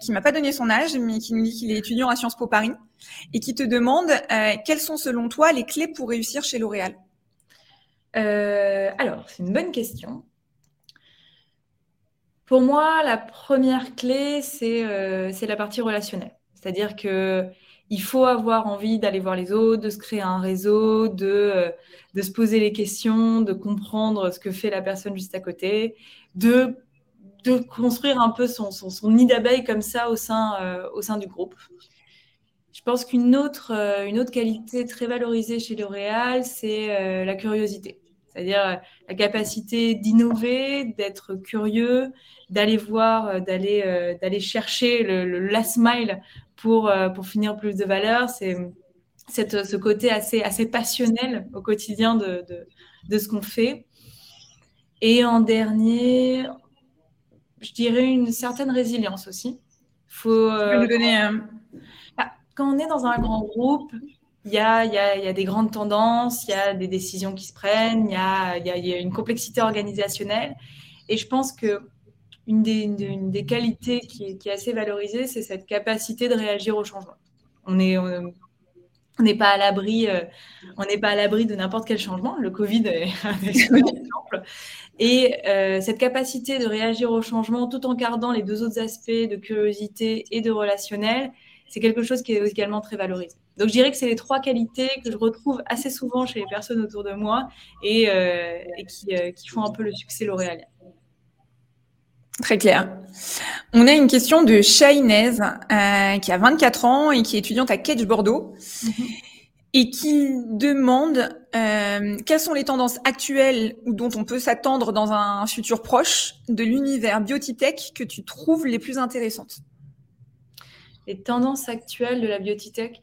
qui m'a pas donné son âge, mais qui nous dit qu'il est étudiant à Sciences Po Paris et qui te demande quelles sont selon toi les clés pour réussir chez L'Oréal? Euh, Alors, c'est une bonne question. Pour moi, la première clé, c'est euh, la partie relationnelle. C'est-à-dire que il faut avoir envie d'aller voir les autres, de se créer un réseau, de, de se poser les questions, de comprendre ce que fait la personne juste à côté, de, de construire un peu son, son, son nid d'abeille comme ça au sein, au sein du groupe. Je pense qu'une autre, euh, une autre qualité très valorisée chez L'Oréal, c'est euh, la curiosité. C'est-à-dire euh, la capacité d'innover, d'être curieux, d'aller voir, d'aller, d'aller chercher le, last mile pour, pour finir plus de valeur. C'est, cette, ce côté assez, assez passionnel au quotidien de, de, ce qu'on fait. Et en dernier, je dirais une certaine résilience aussi. Faut, donner, bah, quand on est dans un grand groupe, il y a, y, a, y a, des grandes tendances, il y a des décisions qui se prennent, il y a, y a, une complexité organisationnelle. Et je pense que une des, une, des qualités qui est, qui est assez valorisée, c'est cette capacité de réagir au changement. On n'est pas à l'abri, euh, on n'est pas à l'abri de n'importe quel changement. Le Covid est un exemple. Et euh, cette capacité de réagir au changement tout en gardant les deux autres aspects de curiosité et de relationnel, c'est quelque chose qui est également très valorisé. Donc je dirais que c'est les trois qualités que je retrouve assez souvent chez les personnes autour de moi et, euh, qui, qui, font un peu le succès l'Oréalien. Très clair. On a une question de Shainez, euh, qui a 24 ans et qui est étudiante à Kedge Bordeaux, mhm. et qui demande euh, quelles sont les tendances actuelles ou dont on peut s'attendre dans un futur proche de l'univers biotitech que tu trouves les plus intéressantes? Les tendances actuelles de la biotitech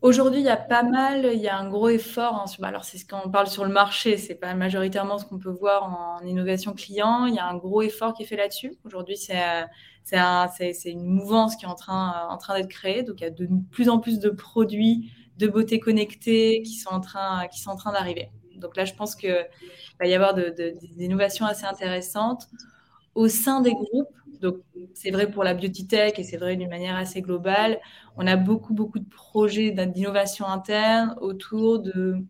Aujourd'hui, il y a pas mal, il y a un gros effort. Hein, alors, c'est ce qu'on parle sur le marché, c'est pas majoritairement ce qu'on peut voir en innovation client. Il y a un gros effort qui est fait là-dessus. Aujourd'hui, c'est c'est une mouvance qui est en train, en train d'être créée. Donc, il y a de plus en plus de produits de beauté connectée qui sont en train, d'arriver. Donc là, je pense qu'il va y avoir de, des innovations assez intéressantes au sein des groupes. C'est vrai pour la beauty tech et c'est vrai d'une manière assez globale. On a beaucoup, beaucoup de projets d'innovation interne autour de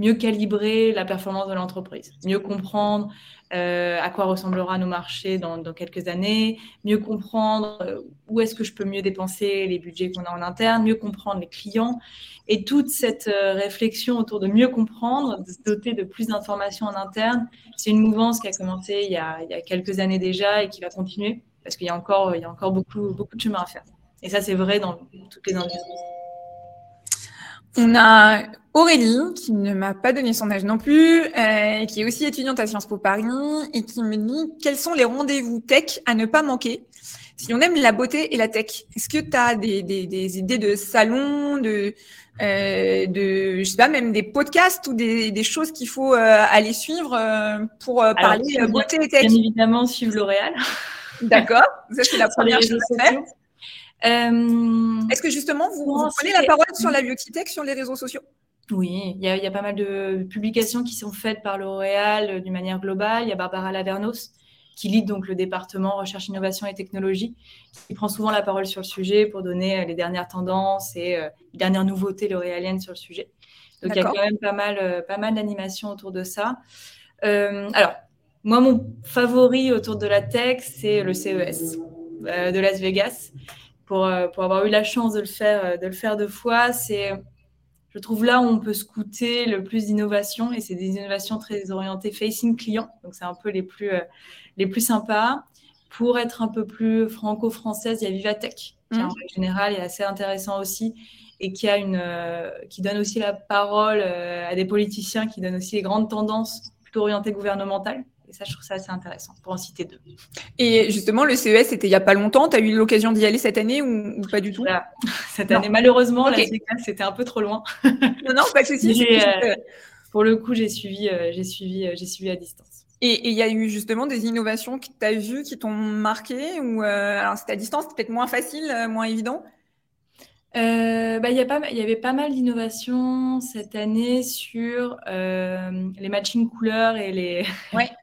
mieux calibrer la performance de l'entreprise, mieux comprendre euh, à quoi ressemblera nos marchés dans, quelques années, mieux comprendre euh, où est-ce que je peux mieux dépenser les budgets qu'on a en interne, mieux comprendre les clients. Et toute cette euh, réflexion autour de mieux comprendre, de se doter de plus d'informations en interne, c'est une mouvance qui a commencé il y a, il y a, quelques années déjà et qui va continuer parce qu'il y a encore, il y a encore beaucoup, beaucoup de chemin à faire. Et ça, c'est vrai dans toutes les industries. On a Aurélie, qui ne m'a pas donné son âge non plus, euh, qui est aussi étudiante à Sciences Po Paris, et qui me dit quels sont les rendez-vous tech à ne pas manquer si on aime la beauté et la tech? Est-ce que tu as des, des, des, idées de salons, de, euh, de, je sais pas, même des podcasts ou des, des choses qu'il faut euh, aller suivre euh, pour euh, parler beauté et tech? Bien évidemment, suivre L'Oréal. D'accord, ça c'est la première chose à faire. Euh, Est-ce que justement, vous, prenez la parole sur la biotech sur les réseaux sociaux? Oui, il y, a pas mal de publications qui sont faites par L'Oréal euh, d'une manière globale. Il y a Barbara Lavernos qui lit donc le département recherche, innovation et technologie, qui prend souvent la parole sur le sujet pour donner euh, les dernières tendances et les dernières nouveautés l'oréaliennes sur le sujet. Donc il y a quand même pas mal, pas mal d'animations autour de ça. alors, moi, mon favori autour de la tech, c'est le CES de Las Vegas, euh, pour, avoir eu la chance de le faire, euh, de le faire deux fois. C'est, je trouve, là où on peut scouter le plus d'innovations et c'est des innovations très orientées facing client. Donc, c'est un peu les plus, euh, les plus sympas. Pour être un peu plus franco-française, il y a Vivatech, qui mmh. en général est assez intéressant aussi et qui, a une, qui donne aussi la parole à des politiciens, qui donne aussi les grandes tendances plutôt orientées gouvernementales. Et ça, je trouve ça assez intéressant, pour en citer deux. Et justement, le CES, c'était il n'y a pas longtemps. Tu as eu l'occasion d'y aller cette année ou, pas du tout? Cette année, malheureusement, c'était un peu trop loin. non, non, pas de souci. Euh, pour le coup, j'ai suivi, euh, j'ai suivi, euh, j'ai suivi à distance. Et il y a eu justement des innovations que tu as vues qui t'ont marqué ou alors c'était à distance, peut-être moins facile, moins évident? Bah, il y, y avait pas mal d'innovations cette année sur les matching couleurs et les, ouais.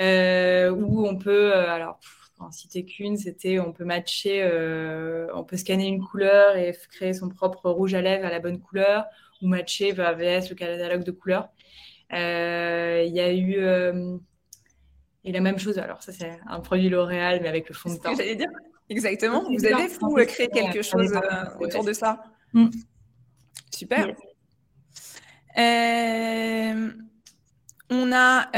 euh, où on peut, euh, alors, en citer qu'une, c'était on peut matcher, euh, on peut scanner une couleur et créer son propre rouge à lèvres à la bonne couleur, ou matcher VS le catalogue de couleurs. Il y a eu et la même chose, alors ça c'est un produit L'Oréal, mais avec le fond de teint. J'allais dire, exactement. Vous avez, vous, créé quelque chose autour de ça? Mm. Super. on a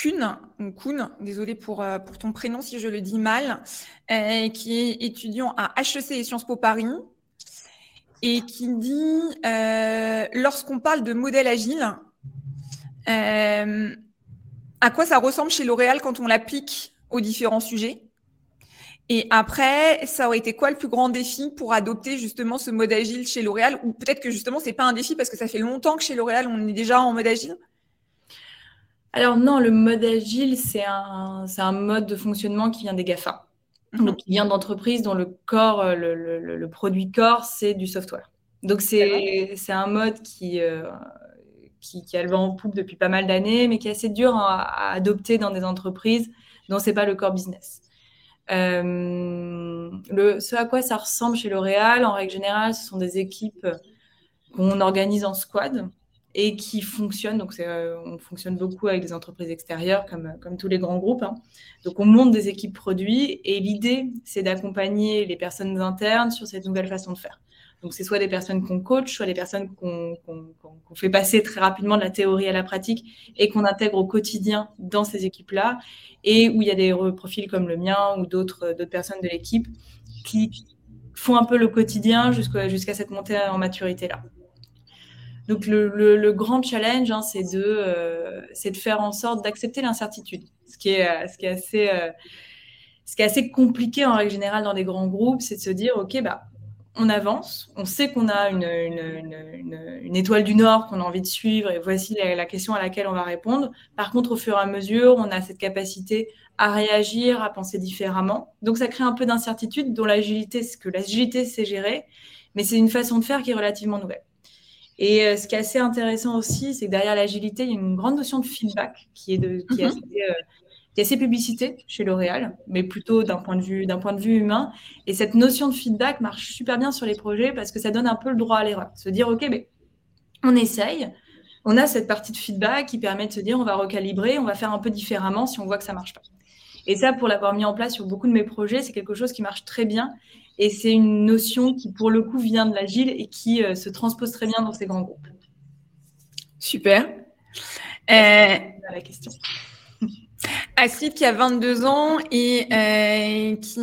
Kuhn, ou désolé pour, euh, pour ton prénom si je le dis mal, euh, qui est étudiant à HEC et Sciences Po Paris, et qui dit euh, lorsqu'on parle de modèle agile, à quoi ça ressemble chez L'Oréal quand on l'applique aux différents sujets? Et après, ça aurait été quoi le plus grand défi pour adopter justement ce mode agile chez L'Oréal? Ou peut-être que justement, c'est pas un défi parce que ça fait longtemps que chez L'Oréal, on est déjà en mode agile? Alors non, le mode agile, c'est un, un mode de fonctionnement qui vient des GAFA. Mhm. Donc, il vient d'entreprises dont le corps, le, le, produit corps, c'est du software. Donc, c'est un mode qui, euh, qui, qui, a le vent en poupe depuis pas mal d'années, mais qui est assez dur à, à adopter dans des entreprises dont ce n'est pas le core business. Euh, le, ce à quoi ça ressemble chez L'Oréal, en règle générale, ce sont des équipes qu'on organise en squad et qui fonctionnent. Donc, euh, on fonctionne beaucoup avec des entreprises extérieures, comme, comme tous les grands groupes. Hein. Donc, on monte des équipes produits et l'idée, c'est d'accompagner les personnes internes sur cette nouvelle façon de faire. Donc, c'est soit des personnes qu'on coach, soit des personnes qu'on fait passer très rapidement de la théorie à la pratique et qu'on intègre au quotidien dans ces équipes-là, et où il y a des profils comme le mien ou d'autres personnes de l'équipe qui font un peu le quotidien jusqu'à cette montée en maturité-là. Donc, le, grand challenge, hein, c'est de, euh, faire en sorte d'accepter l'incertitude, assez, euh, ce qui est assez compliqué en règle générale dans des grands groupes, c'est de se dire, OK, bah, on avance, on sait qu'on a une, étoile du Nord qu'on a envie de suivre et voici la, question à laquelle on va répondre. Par contre, au fur et à mesure, on a cette capacité à réagir, à penser différemment. Donc, ça crée un peu d'incertitude dont l'agilité, ce que l'agilité gérer, mais c'est une façon de faire qui est relativement nouvelle. Et euh, ce qui est assez intéressant aussi, c'est que derrière l'agilité, il y a une grande notion de feedback qui est, de, qui est mhm. assez, euh, il y a ces publicités chez L'Oréal, mais plutôt d'un point, de vue, d'un point de vue humain. Et cette notion de feedback marche super bien sur les projets parce que ça donne un peu le droit à l'erreur. Se dire, OK, mais on essaye. On a cette partie de feedback qui permet de se dire, on va recalibrer, on va faire un peu différemment si on voit que ça marche pas. Et ça, pour l'avoir mis en place sur beaucoup de mes projets, c'est quelque chose qui marche très bien. Et c'est une notion qui, pour le coup, vient de l'agile et qui euh, se transpose très bien dans ces grands groupes. Super. Euh... La question. Astrid qui a 22 ans et euh, qui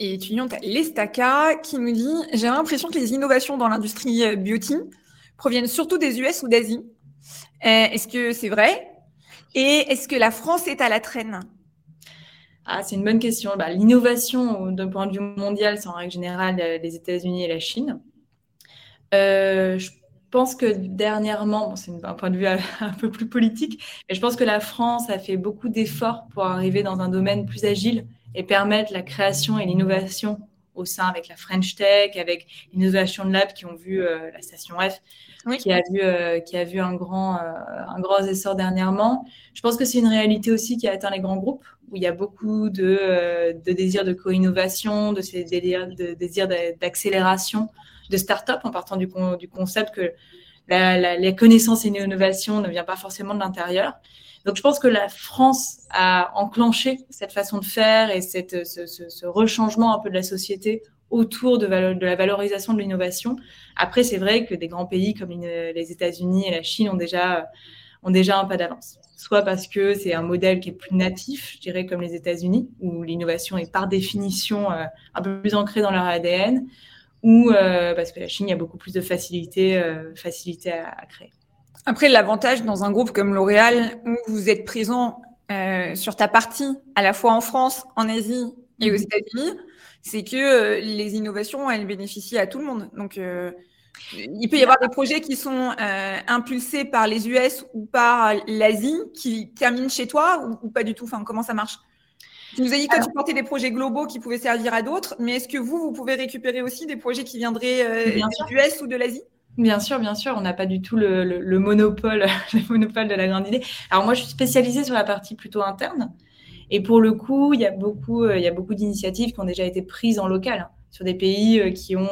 est étudiante à l'Estaca, qui nous dit J'ai l'impression que les innovations dans l'industrie beauty proviennent surtout des US ou d'Asie. Euh, est-ce que c'est vrai? Et est-ce que la France est à la traîne? Ah, c'est une bonne question. Bah, l'innovation, d'un point de vue mondial, c'est en règle générale les États-Unis et la Chine. je je pense que dernièrement, c'est un point de vue un peu plus politique, mais je pense que la France a fait beaucoup d'efforts pour arriver dans un domaine plus agile et permettre la création et l'innovation au sein avec la French Tech, avec l'innovation de Lab qui ont vu euh, la station F, qui, a vu, euh, qui a vu un grand, euh, un grand essor dernièrement. Je pense que c'est une réalité aussi qui a atteint les grands groupes, où il y a beaucoup de, de désirs de co-innovation, de ces désirs d'accélération de start-up en partant du, du concept que la, les connaissances et l'innovation ne vient pas forcément de l'intérieur. Donc, je pense que la France a enclenché cette façon de faire et cette, ce, ce, rechangement un peu de la société autour de, de la valorisation de l'innovation. Après, c'est vrai que des grands pays comme les États-Unis et la Chine ont déjà, ont déjà un pas d'avance. Soit parce que c'est un modèle qui est plus natif, je dirais, comme les États-Unis, où l'innovation est par définition euh, un peu plus ancrée dans leur ADN, ou euh, parce que la Chine, il y a beaucoup plus de facilité, euh, facilité à, créer. Après, l'avantage dans un groupe comme L'Oréal, où vous êtes présent euh, sur ta partie, à la fois en France, en Asie et aux mhm. États-Unis, c'est que les innovations, elles bénéficient à tout le monde. Donc, il peut y avoir des projets qui sont impulsés par les US ou par l'Asie qui terminent chez toi ou, ou pas du tout? Enfin, comment ça marche? Tu nous as dit que tu portais des projets globaux qui pouvaient servir à d'autres, mais est-ce que vous, vous pouvez récupérer aussi des projets qui viendraient euh, des US ou de l'Asie? Bien sûr, bien sûr, on n'a pas du tout le, monopole, le monopole de la grande idée. Alors moi, je suis spécialisée sur la partie plutôt interne, et pour le coup, il y a beaucoup, euh, beaucoup d'initiatives qui ont déjà été prises en local hein, sur des pays euh, qui ont,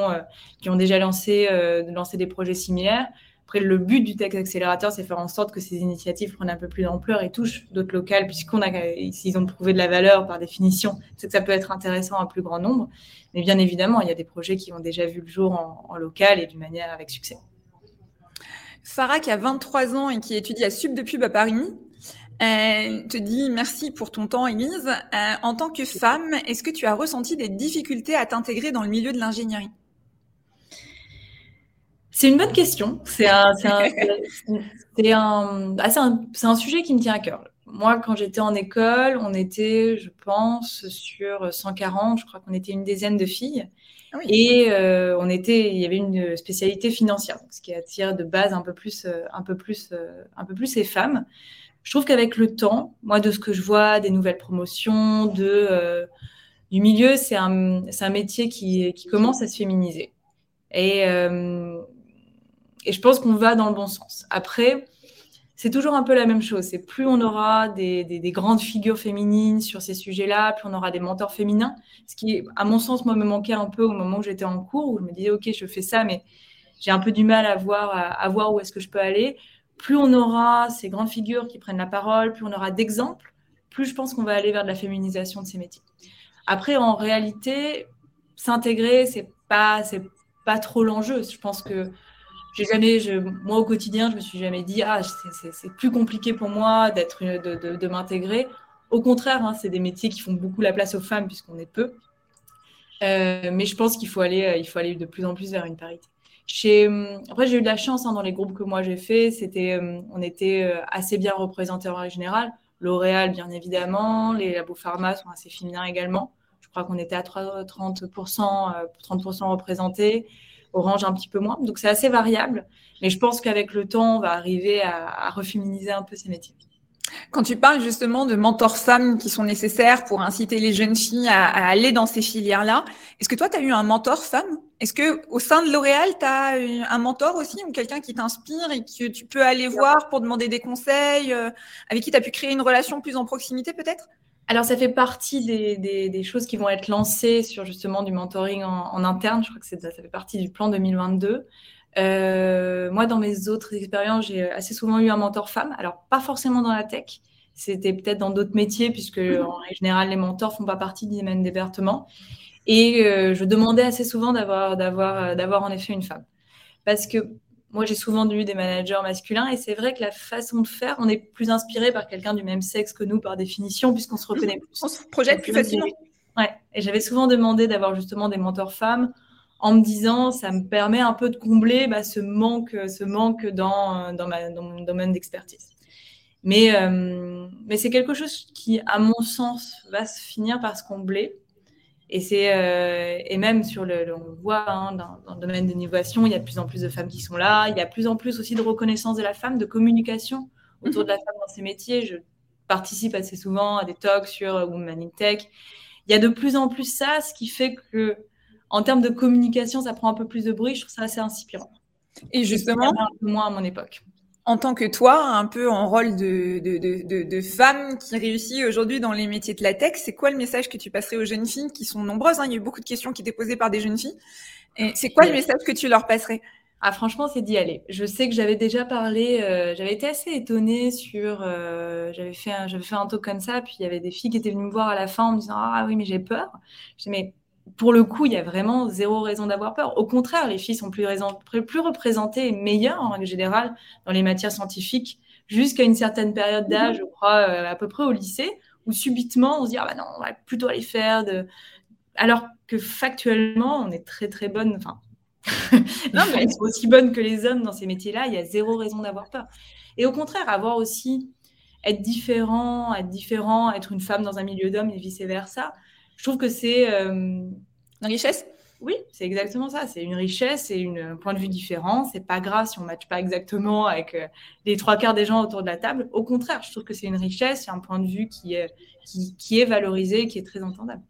qui ont déjà lancé, lancé des projets similaires. Après, le but du Tech Accélérateur, c'est faire en sorte que ces initiatives prennent un peu plus d'ampleur et touchent d'autres locales, puisqu'on a, s'ils ont prouvé de la valeur par définition, c'est que ça peut être intéressant à un plus grand nombre. Mais bien évidemment, il y a des projets qui ont déjà vu le jour en, local et d'une manière avec succès. Farah, qui a 23 ans et qui étudie à Sub de Pub à Paris, euh, te dit merci pour ton temps, Elise. Euh, en tant que femme, est-ce que tu as ressenti des difficultés à t'intégrer dans le milieu de l'ingénierie? C'est une bonne question. C'est un, un, un, ah, un, sujet qui me tient à cœur. moi, quand j'étais en école, on était, je pense, sur 140, je crois qu'on était une dizaine de filles. Ah Et euh, on était, il y avait une spécialité financière, ce qui attire de base un peu plus, euh, un peu plus, un peu plus les femmes. Je trouve qu'avec le temps, moi, de ce que je vois, des nouvelles promotions, de, du milieu, c'est un, métier qui, commence à se féminiser. Et, et je pense qu'on va dans le bon sens. Après, c'est toujours un peu la même chose. C'est plus on aura des, grandes figures féminines sur ces sujets-là, plus on aura des mentors féminins. Ce qui, à mon sens, moi, me manquait un peu au moment où j'étais en cours, où je me disais, OK, je fais ça, mais j'ai un peu du mal à, voir où est-ce que je peux aller. Plus on aura ces grandes figures qui prennent la parole, plus on aura d'exemples, plus je pense qu'on va aller vers de la féminisation de ces métiers. Après, en réalité, s'intégrer, c'est pas, c'est pas trop l'enjeu. Je pense que j'ai jamais, moi au quotidien, je me suis jamais dit ah c'est plus compliqué pour moi d'être de, m'intégrer. Au contraire, hein, c'est des métiers qui font beaucoup la place aux femmes puisqu'on est peu. Euh, mais je pense qu'il faut aller, il faut aller de plus en plus vers une parité. Euh, après, j'ai eu de la chance hein, dans les groupes que moi j'ai fait. C'était, on était assez bien représentés en règle générale. L'Oréal, bien évidemment. Les labos pharma sont assez féminins également. Je crois qu'on était à 30%, 30% représentés. Orange un petit peu moins. Donc c'est assez variable. Mais je pense qu'avec le temps, on va arriver à reféminiser un peu ces métiers. Quand tu parles justement de mentors femmes qui sont nécessaires pour inciter les jeunes filles à, aller dans ces filières-là, est-ce que toi, tu as eu un mentor femme? Est-ce que au sein de L'Oréal, tu as un mentor aussi ou quelqu'un qui t'inspire et que tu peux aller voir pour demander des conseils, euh, avec qui tu as pu créer une relation plus en proximité peut-être? Alors, ça fait partie des, choses qui vont être lancées sur justement du mentoring en, interne. Je crois que ça fait partie du plan 2022. Euh, moi, dans mes autres expériences, j'ai assez souvent eu un mentor femme. Alors, pas forcément dans la tech. C'était peut-être dans d'autres métiers, puisque en général, les mentors font pas partie du domaine d'hébertement. Et euh, je demandais assez souvent d'avoir, d'avoir, d'avoir en effet une femme. Parce que moi, j'ai souvent eu des managers masculins et c'est vrai que la façon de faire, on est plus inspiré par quelqu'un du même sexe que nous par définition, puisqu'on se reconnaît plus. On se projette plus facilement. Ouais, et j'avais souvent demandé d'avoir justement des mentors femmes en me disant ça me permet un peu de combler bah, ce manque, ce manque dans, dans, ma, dans mon domaine d'expertise. Mais, euh, mais c'est quelque chose qui, à mon sens, va se finir par se combler et, c'est, euh, et même sur le, on voit hein, dans, le domaine de l'innovation, il y a de plus en plus de femmes qui sont là. Il y a de plus en plus aussi de reconnaissance de la femme, de communication autour mhm. de la femme dans ces métiers. Je participe assez souvent à des talks sur Women in Tech. Il y a de plus en plus ça, ce qui fait que en termes de communication, ça prend un peu plus de bruit. Je trouve ça assez inspirant. Et justement, un peu moins à mon époque en tant que toi, un peu en rôle de, de, de, de femme qui réussit aujourd'hui dans les métiers de la tech, c'est quoi le message que tu passerais aux jeunes filles qui sont nombreuses hein? Il y a eu beaucoup de questions qui étaient posées par des jeunes filles. Et c'est quoi le message que tu leur passerais? Ah, franchement, c'est d'y aller. Je sais que j'avais déjà parlé, euh, j'avais été assez étonnée sur. Euh, j'avais fait, un, fait un talk comme ça, puis il y avait des filles qui étaient venues me voir à la fin en me disant Ah oui, mais j'ai peur. Je dis Mais pour le coup, il y a vraiment zéro raison d'avoir peur. Au contraire, les filles sont plus, plus représentées et meilleures en règle générale dans les matières scientifiques jusqu'à une certaine période d'âge, je crois, euh, à peu près au lycée, où subitement on se dit ah bah non, on va plutôt aller faire de. Alors que factuellement, on est très très bonne. Enfin, non, mais sont aussi bonnes que les hommes dans ces métiers-là. Il y a zéro raison d'avoir peur. Et au contraire, avoir aussi être différent, être différent, être une femme dans un milieu d'hommes et vice versa je trouve que c'est euh, une richesse? Oui, c'est exactement ça. C'est une richesse, c'est un point de vue différent. C'est pas grave si on ne matche pas exactement avec euh, les trois quarts des gens autour de la table. Au contraire, je trouve que c'est une richesse, c'est un point de vue qui est, qui, est valorisé, qui est très entendable.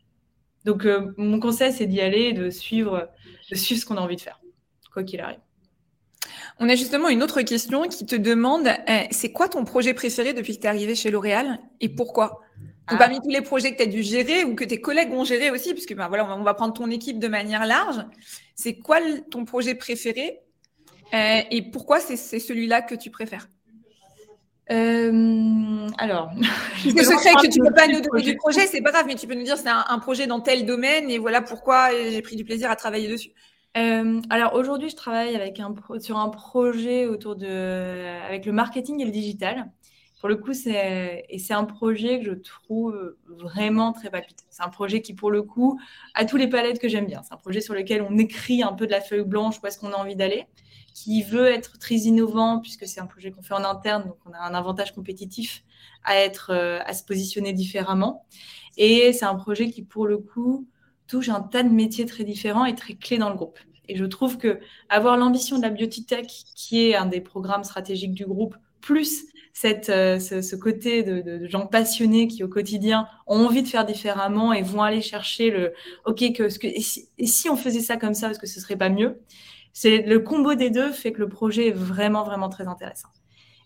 Donc, euh, mon conseil, c'est d'y aller et de suivre, de suivre ce qu'on a envie de faire, quoi qu'il arrive. On a justement une autre question qui te demande c'est quoi ton projet préféré depuis que tu es arrivé chez L'Oréal et pourquoi? Ah. parmi tous les projets que tu as dû gérer ou que tes collègues ont géré aussi, puisque ben, voilà, on va prendre ton équipe de manière large, c'est quoi ton projet préféré euh, et pourquoi c'est celui-là que tu préfères? Euh, alors, le secret que tu ne peux pas nous donner du projet, c'est pas grave, mais tu peux nous dire c'est un, projet dans tel domaine et voilà pourquoi j'ai pris du plaisir à travailler dessus. Euh, alors aujourd'hui, je travaille avec un sur un projet autour de avec le marketing et le digital pour le coup, c'est et c'est un projet que je trouve vraiment très palpitant. C'est un projet qui, pour le coup, a tous les palettes que j'aime bien. C'est un projet sur lequel on écrit un peu de la feuille blanche où est-ce qu'on a envie d'aller, qui veut être très innovant puisque c'est un projet qu'on fait en interne, donc on a un avantage compétitif à être, euh, à se positionner différemment. Et c'est un projet qui, pour le coup, touche un tas de métiers très différents et très clés dans le groupe. Et je trouve que avoir l'ambition de la biotech, qui est un des programmes stratégiques du groupe, plus cette, euh, ce, côté de, gens passionnés qui au quotidien ont envie de faire différemment et vont aller chercher le OK que que et si, on faisait ça comme ça est-ce que ce serait pas mieux? C'est le combo des deux fait que le projet est vraiment vraiment très intéressant.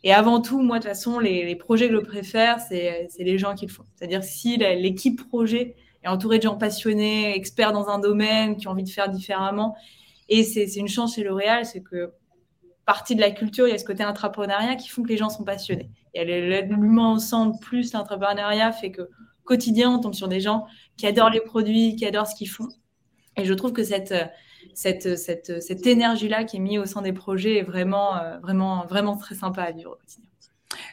Et avant tout moi de toute façon les, projets que je préfère c'est les gens qui le font. C'est-à-dire si l'équipe projet est entourée de gens passionnés experts dans un domaine qui ont envie de faire différemment et c'est une chance chez L'Oréal c'est que partie de la culture, il y a ce côté entrepreneuriat qui font que les gens sont passionnés. Il y a l'humain ensemble plus l'entrepreneuriat fait que quotidien, on tombe sur des gens qui adorent les produits, qui adorent ce qu'ils font. Et je trouve que cette, cette, cette, cette énergie-là qui est mise au sein des projets est vraiment, euh, vraiment, vraiment très sympa à vivre au quotidien.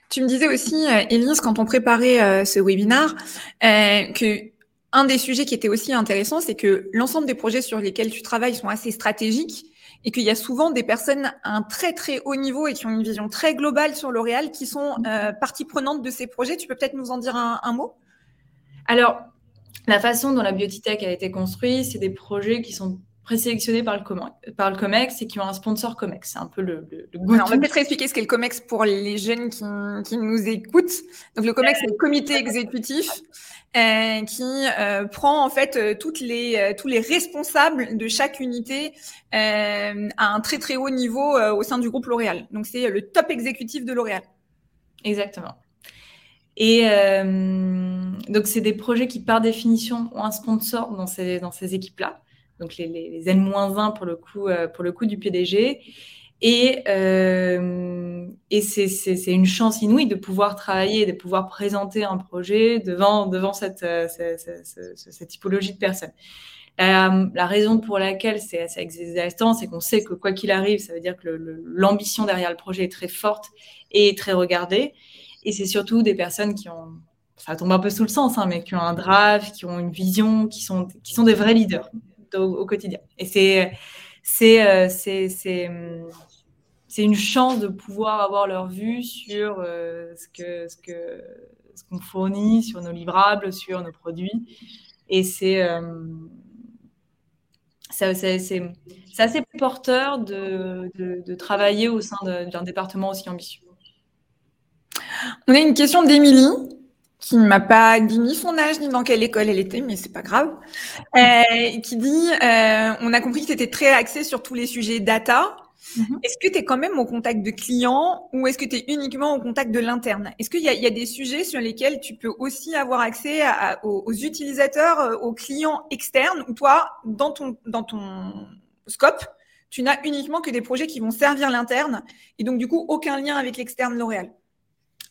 Tu me disais aussi, euh, quand on préparait euh, ce webinaire, que un des sujets qui était aussi intéressant, c'est que l'ensemble des projets sur lesquels tu travailles sont assez stratégiques et qu'il y a souvent des personnes à un très très haut niveau et qui ont une vision très globale sur L'Oréal qui sont euh, partie prenante de ces projets. Tu peux peut-être nous en dire un, mot? Alors, la façon dont la Biotitech a été construite, c'est des projets qui sont présélectionnés par le, par le COMEX et qui ont un sponsor COMEX. C'est un peu le, le, on va peut-être expliquer ce qu'est le COMEX pour les jeunes qui, qui nous écoutent. Donc, le COMEX, c'est le comité exécutif euh, qui euh, prend en fait euh, les tous les responsables de chaque unité à un très très haut niveau au sein du groupe L'Oréal. Donc c'est le top exécutif de L'Oréal. Exactement. Et donc c'est des projets qui par définition ont un sponsor dans ces dans ces équipes là. Donc les, les, les N-1 pour le coup pour le coup du PDG et, euh, c'est une chance inouïe de pouvoir travailler, de pouvoir présenter un projet devant, devant cette, euh, typologie de personnes. La, la raison pour laquelle c'est assez exaltant, c'est qu'on sait que quoi qu'il arrive, ça veut dire que l'ambition derrière le projet est très forte et très regardée. Et c'est surtout des personnes qui ont, ça tombe un peu sous le sens, hein, mais qui ont un drive, qui ont une vision, qui sont, qui sont des vrais leaders au, au quotidien. Et c'est c'est c'est c'est une chance de pouvoir avoir leur vue sur euh, ce que ce que ce qu'on fournit, sur nos livrables, sur nos produits. Et c'est euh, c'est assez porteur de, de, de, travailler au sein d'un département aussi ambitieux. On a une question d'Émilie qui ne m'a pas dit ni son âge ni dans quelle école elle était, mais c'est pas grave, euh, qui dit euh, on a compris que c'était très axé sur tous les sujets data. Mhm. Est-ce que tu es quand même au contact de clients ou est-ce que tu es uniquement au contact de l'interne? Est-ce qu'il y, y, a des sujets sur lesquels tu peux aussi avoir accès à, aux, utilisateurs, euh, aux clients externes ou toi, dans ton, dans ton scope, tu n'as uniquement que des projets qui vont servir l'interne et donc du coup aucun lien avec l'externe L'Oréal?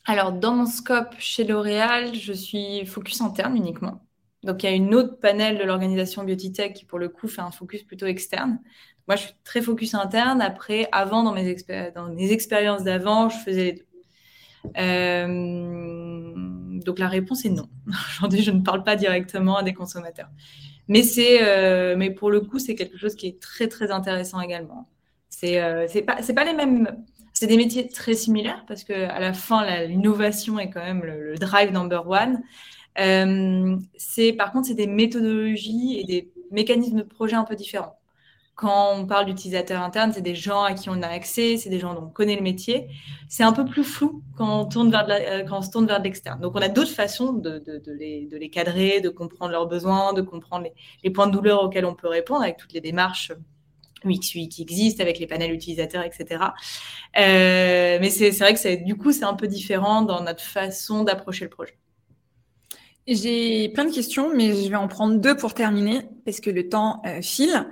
Alors, dans mon scope chez L'Oréal, je suis focus interne uniquement. Donc, il y a une autre panel de l'organisation Biotitech qui, pour le coup, fait un focus plutôt externe. Moi, je suis très focus interne. Après, avant, dans mes, expériences d'avant, je faisais les deux. Euh, donc, la réponse est non. Aujourd'hui, je ne parle pas directement à des consommateurs. Mais, euh, mais pour le coup, c'est quelque chose qui est très, très intéressant également. C'est euh, pas, pas les mêmes c'est des métiers très similaires parce que à la fin, l'innovation est quand même le, drive number one. Euh, par contre, c'est des méthodologies et des mécanismes de projet un peu différents. Quand on parle d'utilisateurs internes, c'est des gens à qui on a accès, c'est des gens dont on connaît le métier. C'est un peu plus flou quand on, tourne vers euh, se tourne vers l'externe. Donc, on a d'autres façons de, de, de, les, de, cadrer, de comprendre leurs besoins, de comprendre les, points de douleur auxquels on peut répondre avec toutes les démarches Qui existe avec les panels utilisateurs, etc. Euh, mais c'est vrai que du coup, c'est un peu différent dans notre façon d'approcher le projet. J'ai plein de questions, mais je vais en prendre deux pour terminer parce que le temps euh, file.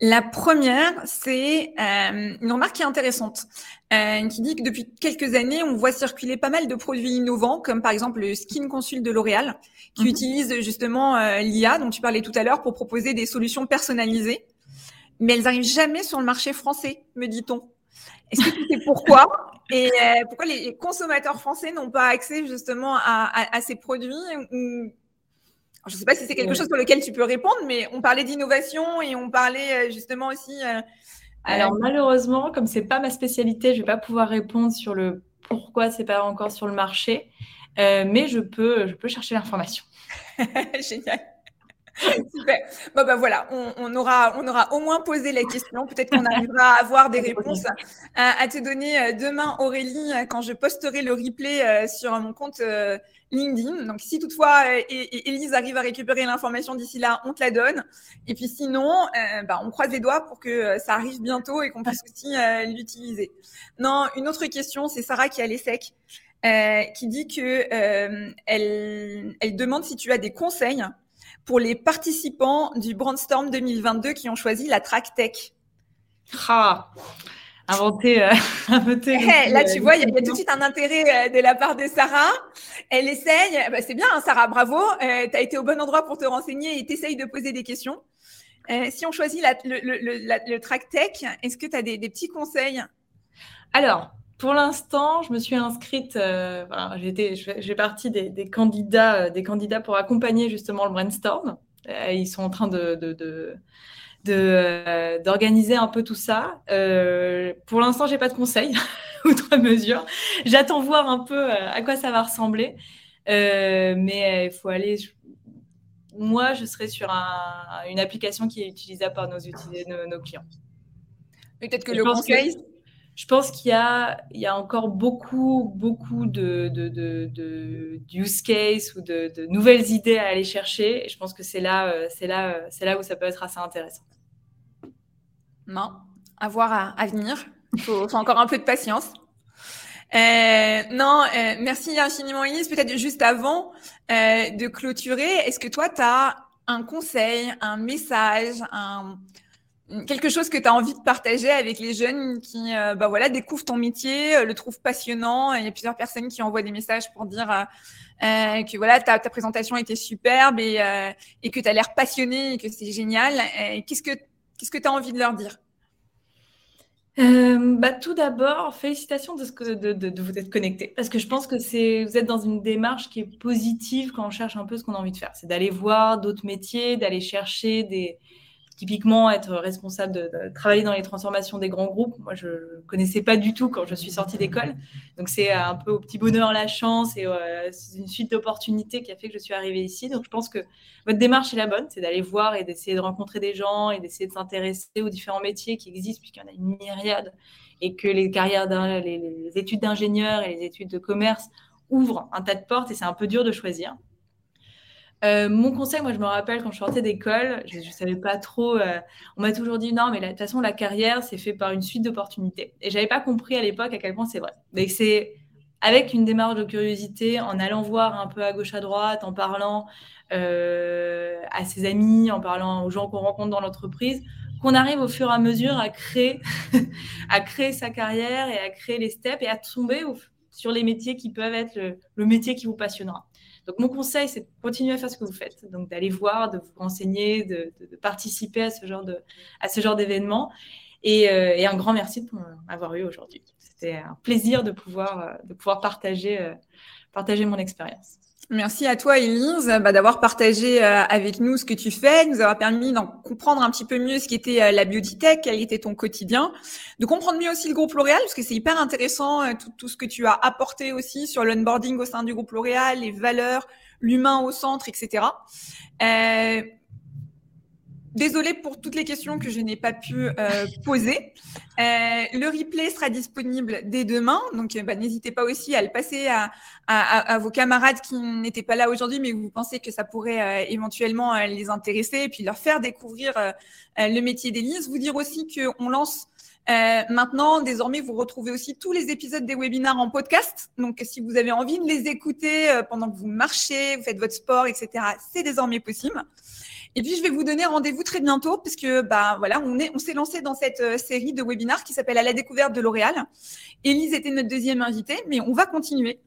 La première, c'est euh, une remarque qui est intéressante, euh, qui dit que depuis quelques années, on voit circuler pas mal de produits innovants, comme par exemple le Skin Consult de L'Oréal, qui mhm. utilise justement l'IA dont tu parlais tout à l'heure pour proposer des solutions personnalisées mais elles n'arrivent jamais sur le marché français, me dit-on. Est-ce que tu sais pourquoi Et euh, pourquoi les consommateurs français n'ont pas accès justement à, ces produits Je ne sais pas si c'est quelque chose sur lequel tu peux répondre, mais on parlait d'innovation et on parlait euh, justement aussi. Euh, Alors malheureusement, comme c'est pas ma spécialité, je vais pas pouvoir répondre sur le pourquoi c'est pas encore sur le marché, mais je peux, je peux chercher l'information. Génial. Super. Bon, ben voilà, on, aura, on aura au moins posé la question. Peut-être qu'on arrivera à avoir des réponses à, te donner euh, demain, Aurélie, euh, quand je posterai le replay euh, sur mon compte LinkedIn. Donc, si toutefois Elise arrive à récupérer l'information d'ici là, on te la donne. Et puis sinon, bah, on croise les doigts pour que ça arrive bientôt et qu'on puisse aussi l'utiliser. Non, une autre question, c'est Sarah qui a l'ESSEC. qui dit que elle, elle demande si tu as des conseils pour les participants du Brainstorm 2022 qui ont choisi la track tech Ah, inventé. Euh, eh, là, tu vois, il y, a tout de suite un intérêt euh, de la part de Sarah. Elle essaye. Bah, c'est bien, hein, Sarah, bravo. Euh, tu as été au bon endroit pour te renseigner et t'essayes de poser des questions. si on choisit la, le, le, le, track tech, est-ce que tu as des, des petits conseils? Alors, pour l'instant, je me suis inscrite, euh, je fais partie des, candidats, euh, des candidats pour accompagner justement le brainstorm. Euh, ils sont en train de, d'organiser un peu tout ça. pour l'instant, j'ai pas de conseils, outre mesure. J'attends voir un peu à quoi ça va ressembler. mais il faut aller. moi, je serai sur une application qui est utilisable par nos, nos, clients. Peut-être que le conseil, je pense qu'il y a, encore beaucoup, beaucoup de, de, use case ou de, nouvelles idées à aller chercher. Et je pense que c'est là, euh, euh, où ça peut être assez intéressant. Non, à voir à, venir. Il faut, encore un peu de patience. Euh, non, merci infiniment Elise. Peut-être juste avant de clôturer, est-ce que toi, tu as un conseil, un message, un, quelque chose que tu as envie de partager avec les jeunes qui euh, bah voilà, découvrent ton métier, euh, le trouvent passionnant. Il y a plusieurs personnes qui envoient des messages pour dire euh, que voilà, ta, ta, présentation était superbe et, que tu as l'air passionné et que c'est génial. Qu'est-ce que qu'est-ce que tu as envie de leur dire? Bah, tout d'abord, félicitations de, que, vous être connecté, parce que je pense que vous êtes dans une démarche qui est positive quand on cherche un peu ce qu'on a envie de faire. C'est d'aller voir d'autres métiers, d'aller chercher des, typiquement être responsable de, travailler dans les transformations des grands groupes. Moi, je ne connaissais pas du tout quand je suis sortie d'école. Donc, c'est un peu au petit bonheur la chance et euh, une suite d'opportunités qui a fait que je suis arrivée ici. Donc, je pense que votre démarche est la bonne, c'est d'aller voir et d'essayer de rencontrer des gens et d'essayer de s'intéresser aux différents métiers qui existent, puisqu'il y en a une myriade et que les carrières, les études d'ingénieur et les études de commerce ouvrent un tas de portes et c'est un peu dur de choisir. Euh, mon conseil, moi, je me rappelle quand je sortais d'école, je ne savais pas trop. Euh, on m'a toujours dit non, mais de toute façon, la carrière, c'est fait par une suite d'opportunités. Et j'avais pas compris à l'époque à quel point c'est vrai. Mais c'est avec une démarche de curiosité, en allant voir un peu à gauche à droite, en parlant euh, à ses amis, en parlant aux gens qu'on rencontre dans l'entreprise, qu'on arrive au fur et à mesure à créer, à créer sa carrière et à créer les steps et à tomber sur les métiers qui peuvent être le métier qui vous passionnera. Donc, mon conseil, c'est de continuer à faire ce que vous faites. Donc, d'aller voir, de vous renseigner, de, participer à ce genre de, d'événement. Et, euh, un grand merci de m'avoir eu aujourd'hui. C'était un plaisir de pouvoir, euh, euh, partager mon expérience. Merci à toi, Elise, bah, d'avoir partagé avec nous ce que tu fais, nous avoir permis d'en comprendre un petit peu mieux ce qu'était la beauty tech, quel était ton quotidien, de comprendre mieux aussi le groupe L'Oréal, parce que c'est hyper intéressant tout, tout, ce que tu as apporté aussi sur l'onboarding au sein du groupe L'Oréal, les valeurs, l'humain au centre, etc. Euh, Désolée pour toutes les questions que je n'ai pas pu euh, poser. Euh, le replay sera disponible dès demain, donc bah, n'hésitez pas aussi à le passer à, vos camarades qui n'étaient pas là aujourd'hui, mais vous pensez que ça pourrait euh, éventuellement les intéresser et puis leur faire découvrir le métier d'Élise. Vous dire aussi qu'on lance maintenant, désormais, vous retrouvez aussi tous les épisodes des webinaires en podcast. Donc, si vous avez envie de les écouter pendant que vous marchez, vous faites votre sport, etc., c'est désormais possible. Et puis, je vais vous donner rendez-vous très bientôt, puisque bah, voilà, on est, on s'est lancé dans cette euh, série de webinaires qui s'appelle À la découverte de L'Oréal. Élise était notre deuxième invitée, mais on va continuer.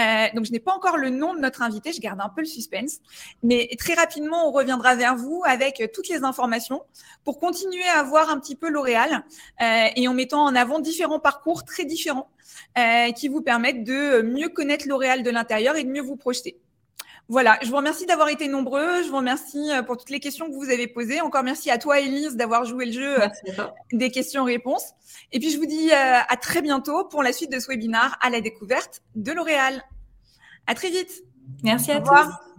Euh, donc, je n'ai pas encore le nom de notre invité, je garde un peu le suspense. Mais très rapidement, on reviendra vers vous avec euh, toutes les informations pour continuer à voir un petit peu L'Oréal euh, et en mettant en avant différents parcours très différents euh, qui vous permettent de mieux connaître L'Oréal de l'intérieur et de mieux vous projeter. Voilà, je vous remercie d'avoir été nombreux. Je vous remercie euh, pour toutes les questions que vous avez posées. Encore merci à toi, Elise, d'avoir joué le jeu euh, des questions-réponses. Et puis, je vous dis euh, à très bientôt pour la suite de ce webinaire à la découverte de L'Oréal. À très vite. Merci à tous.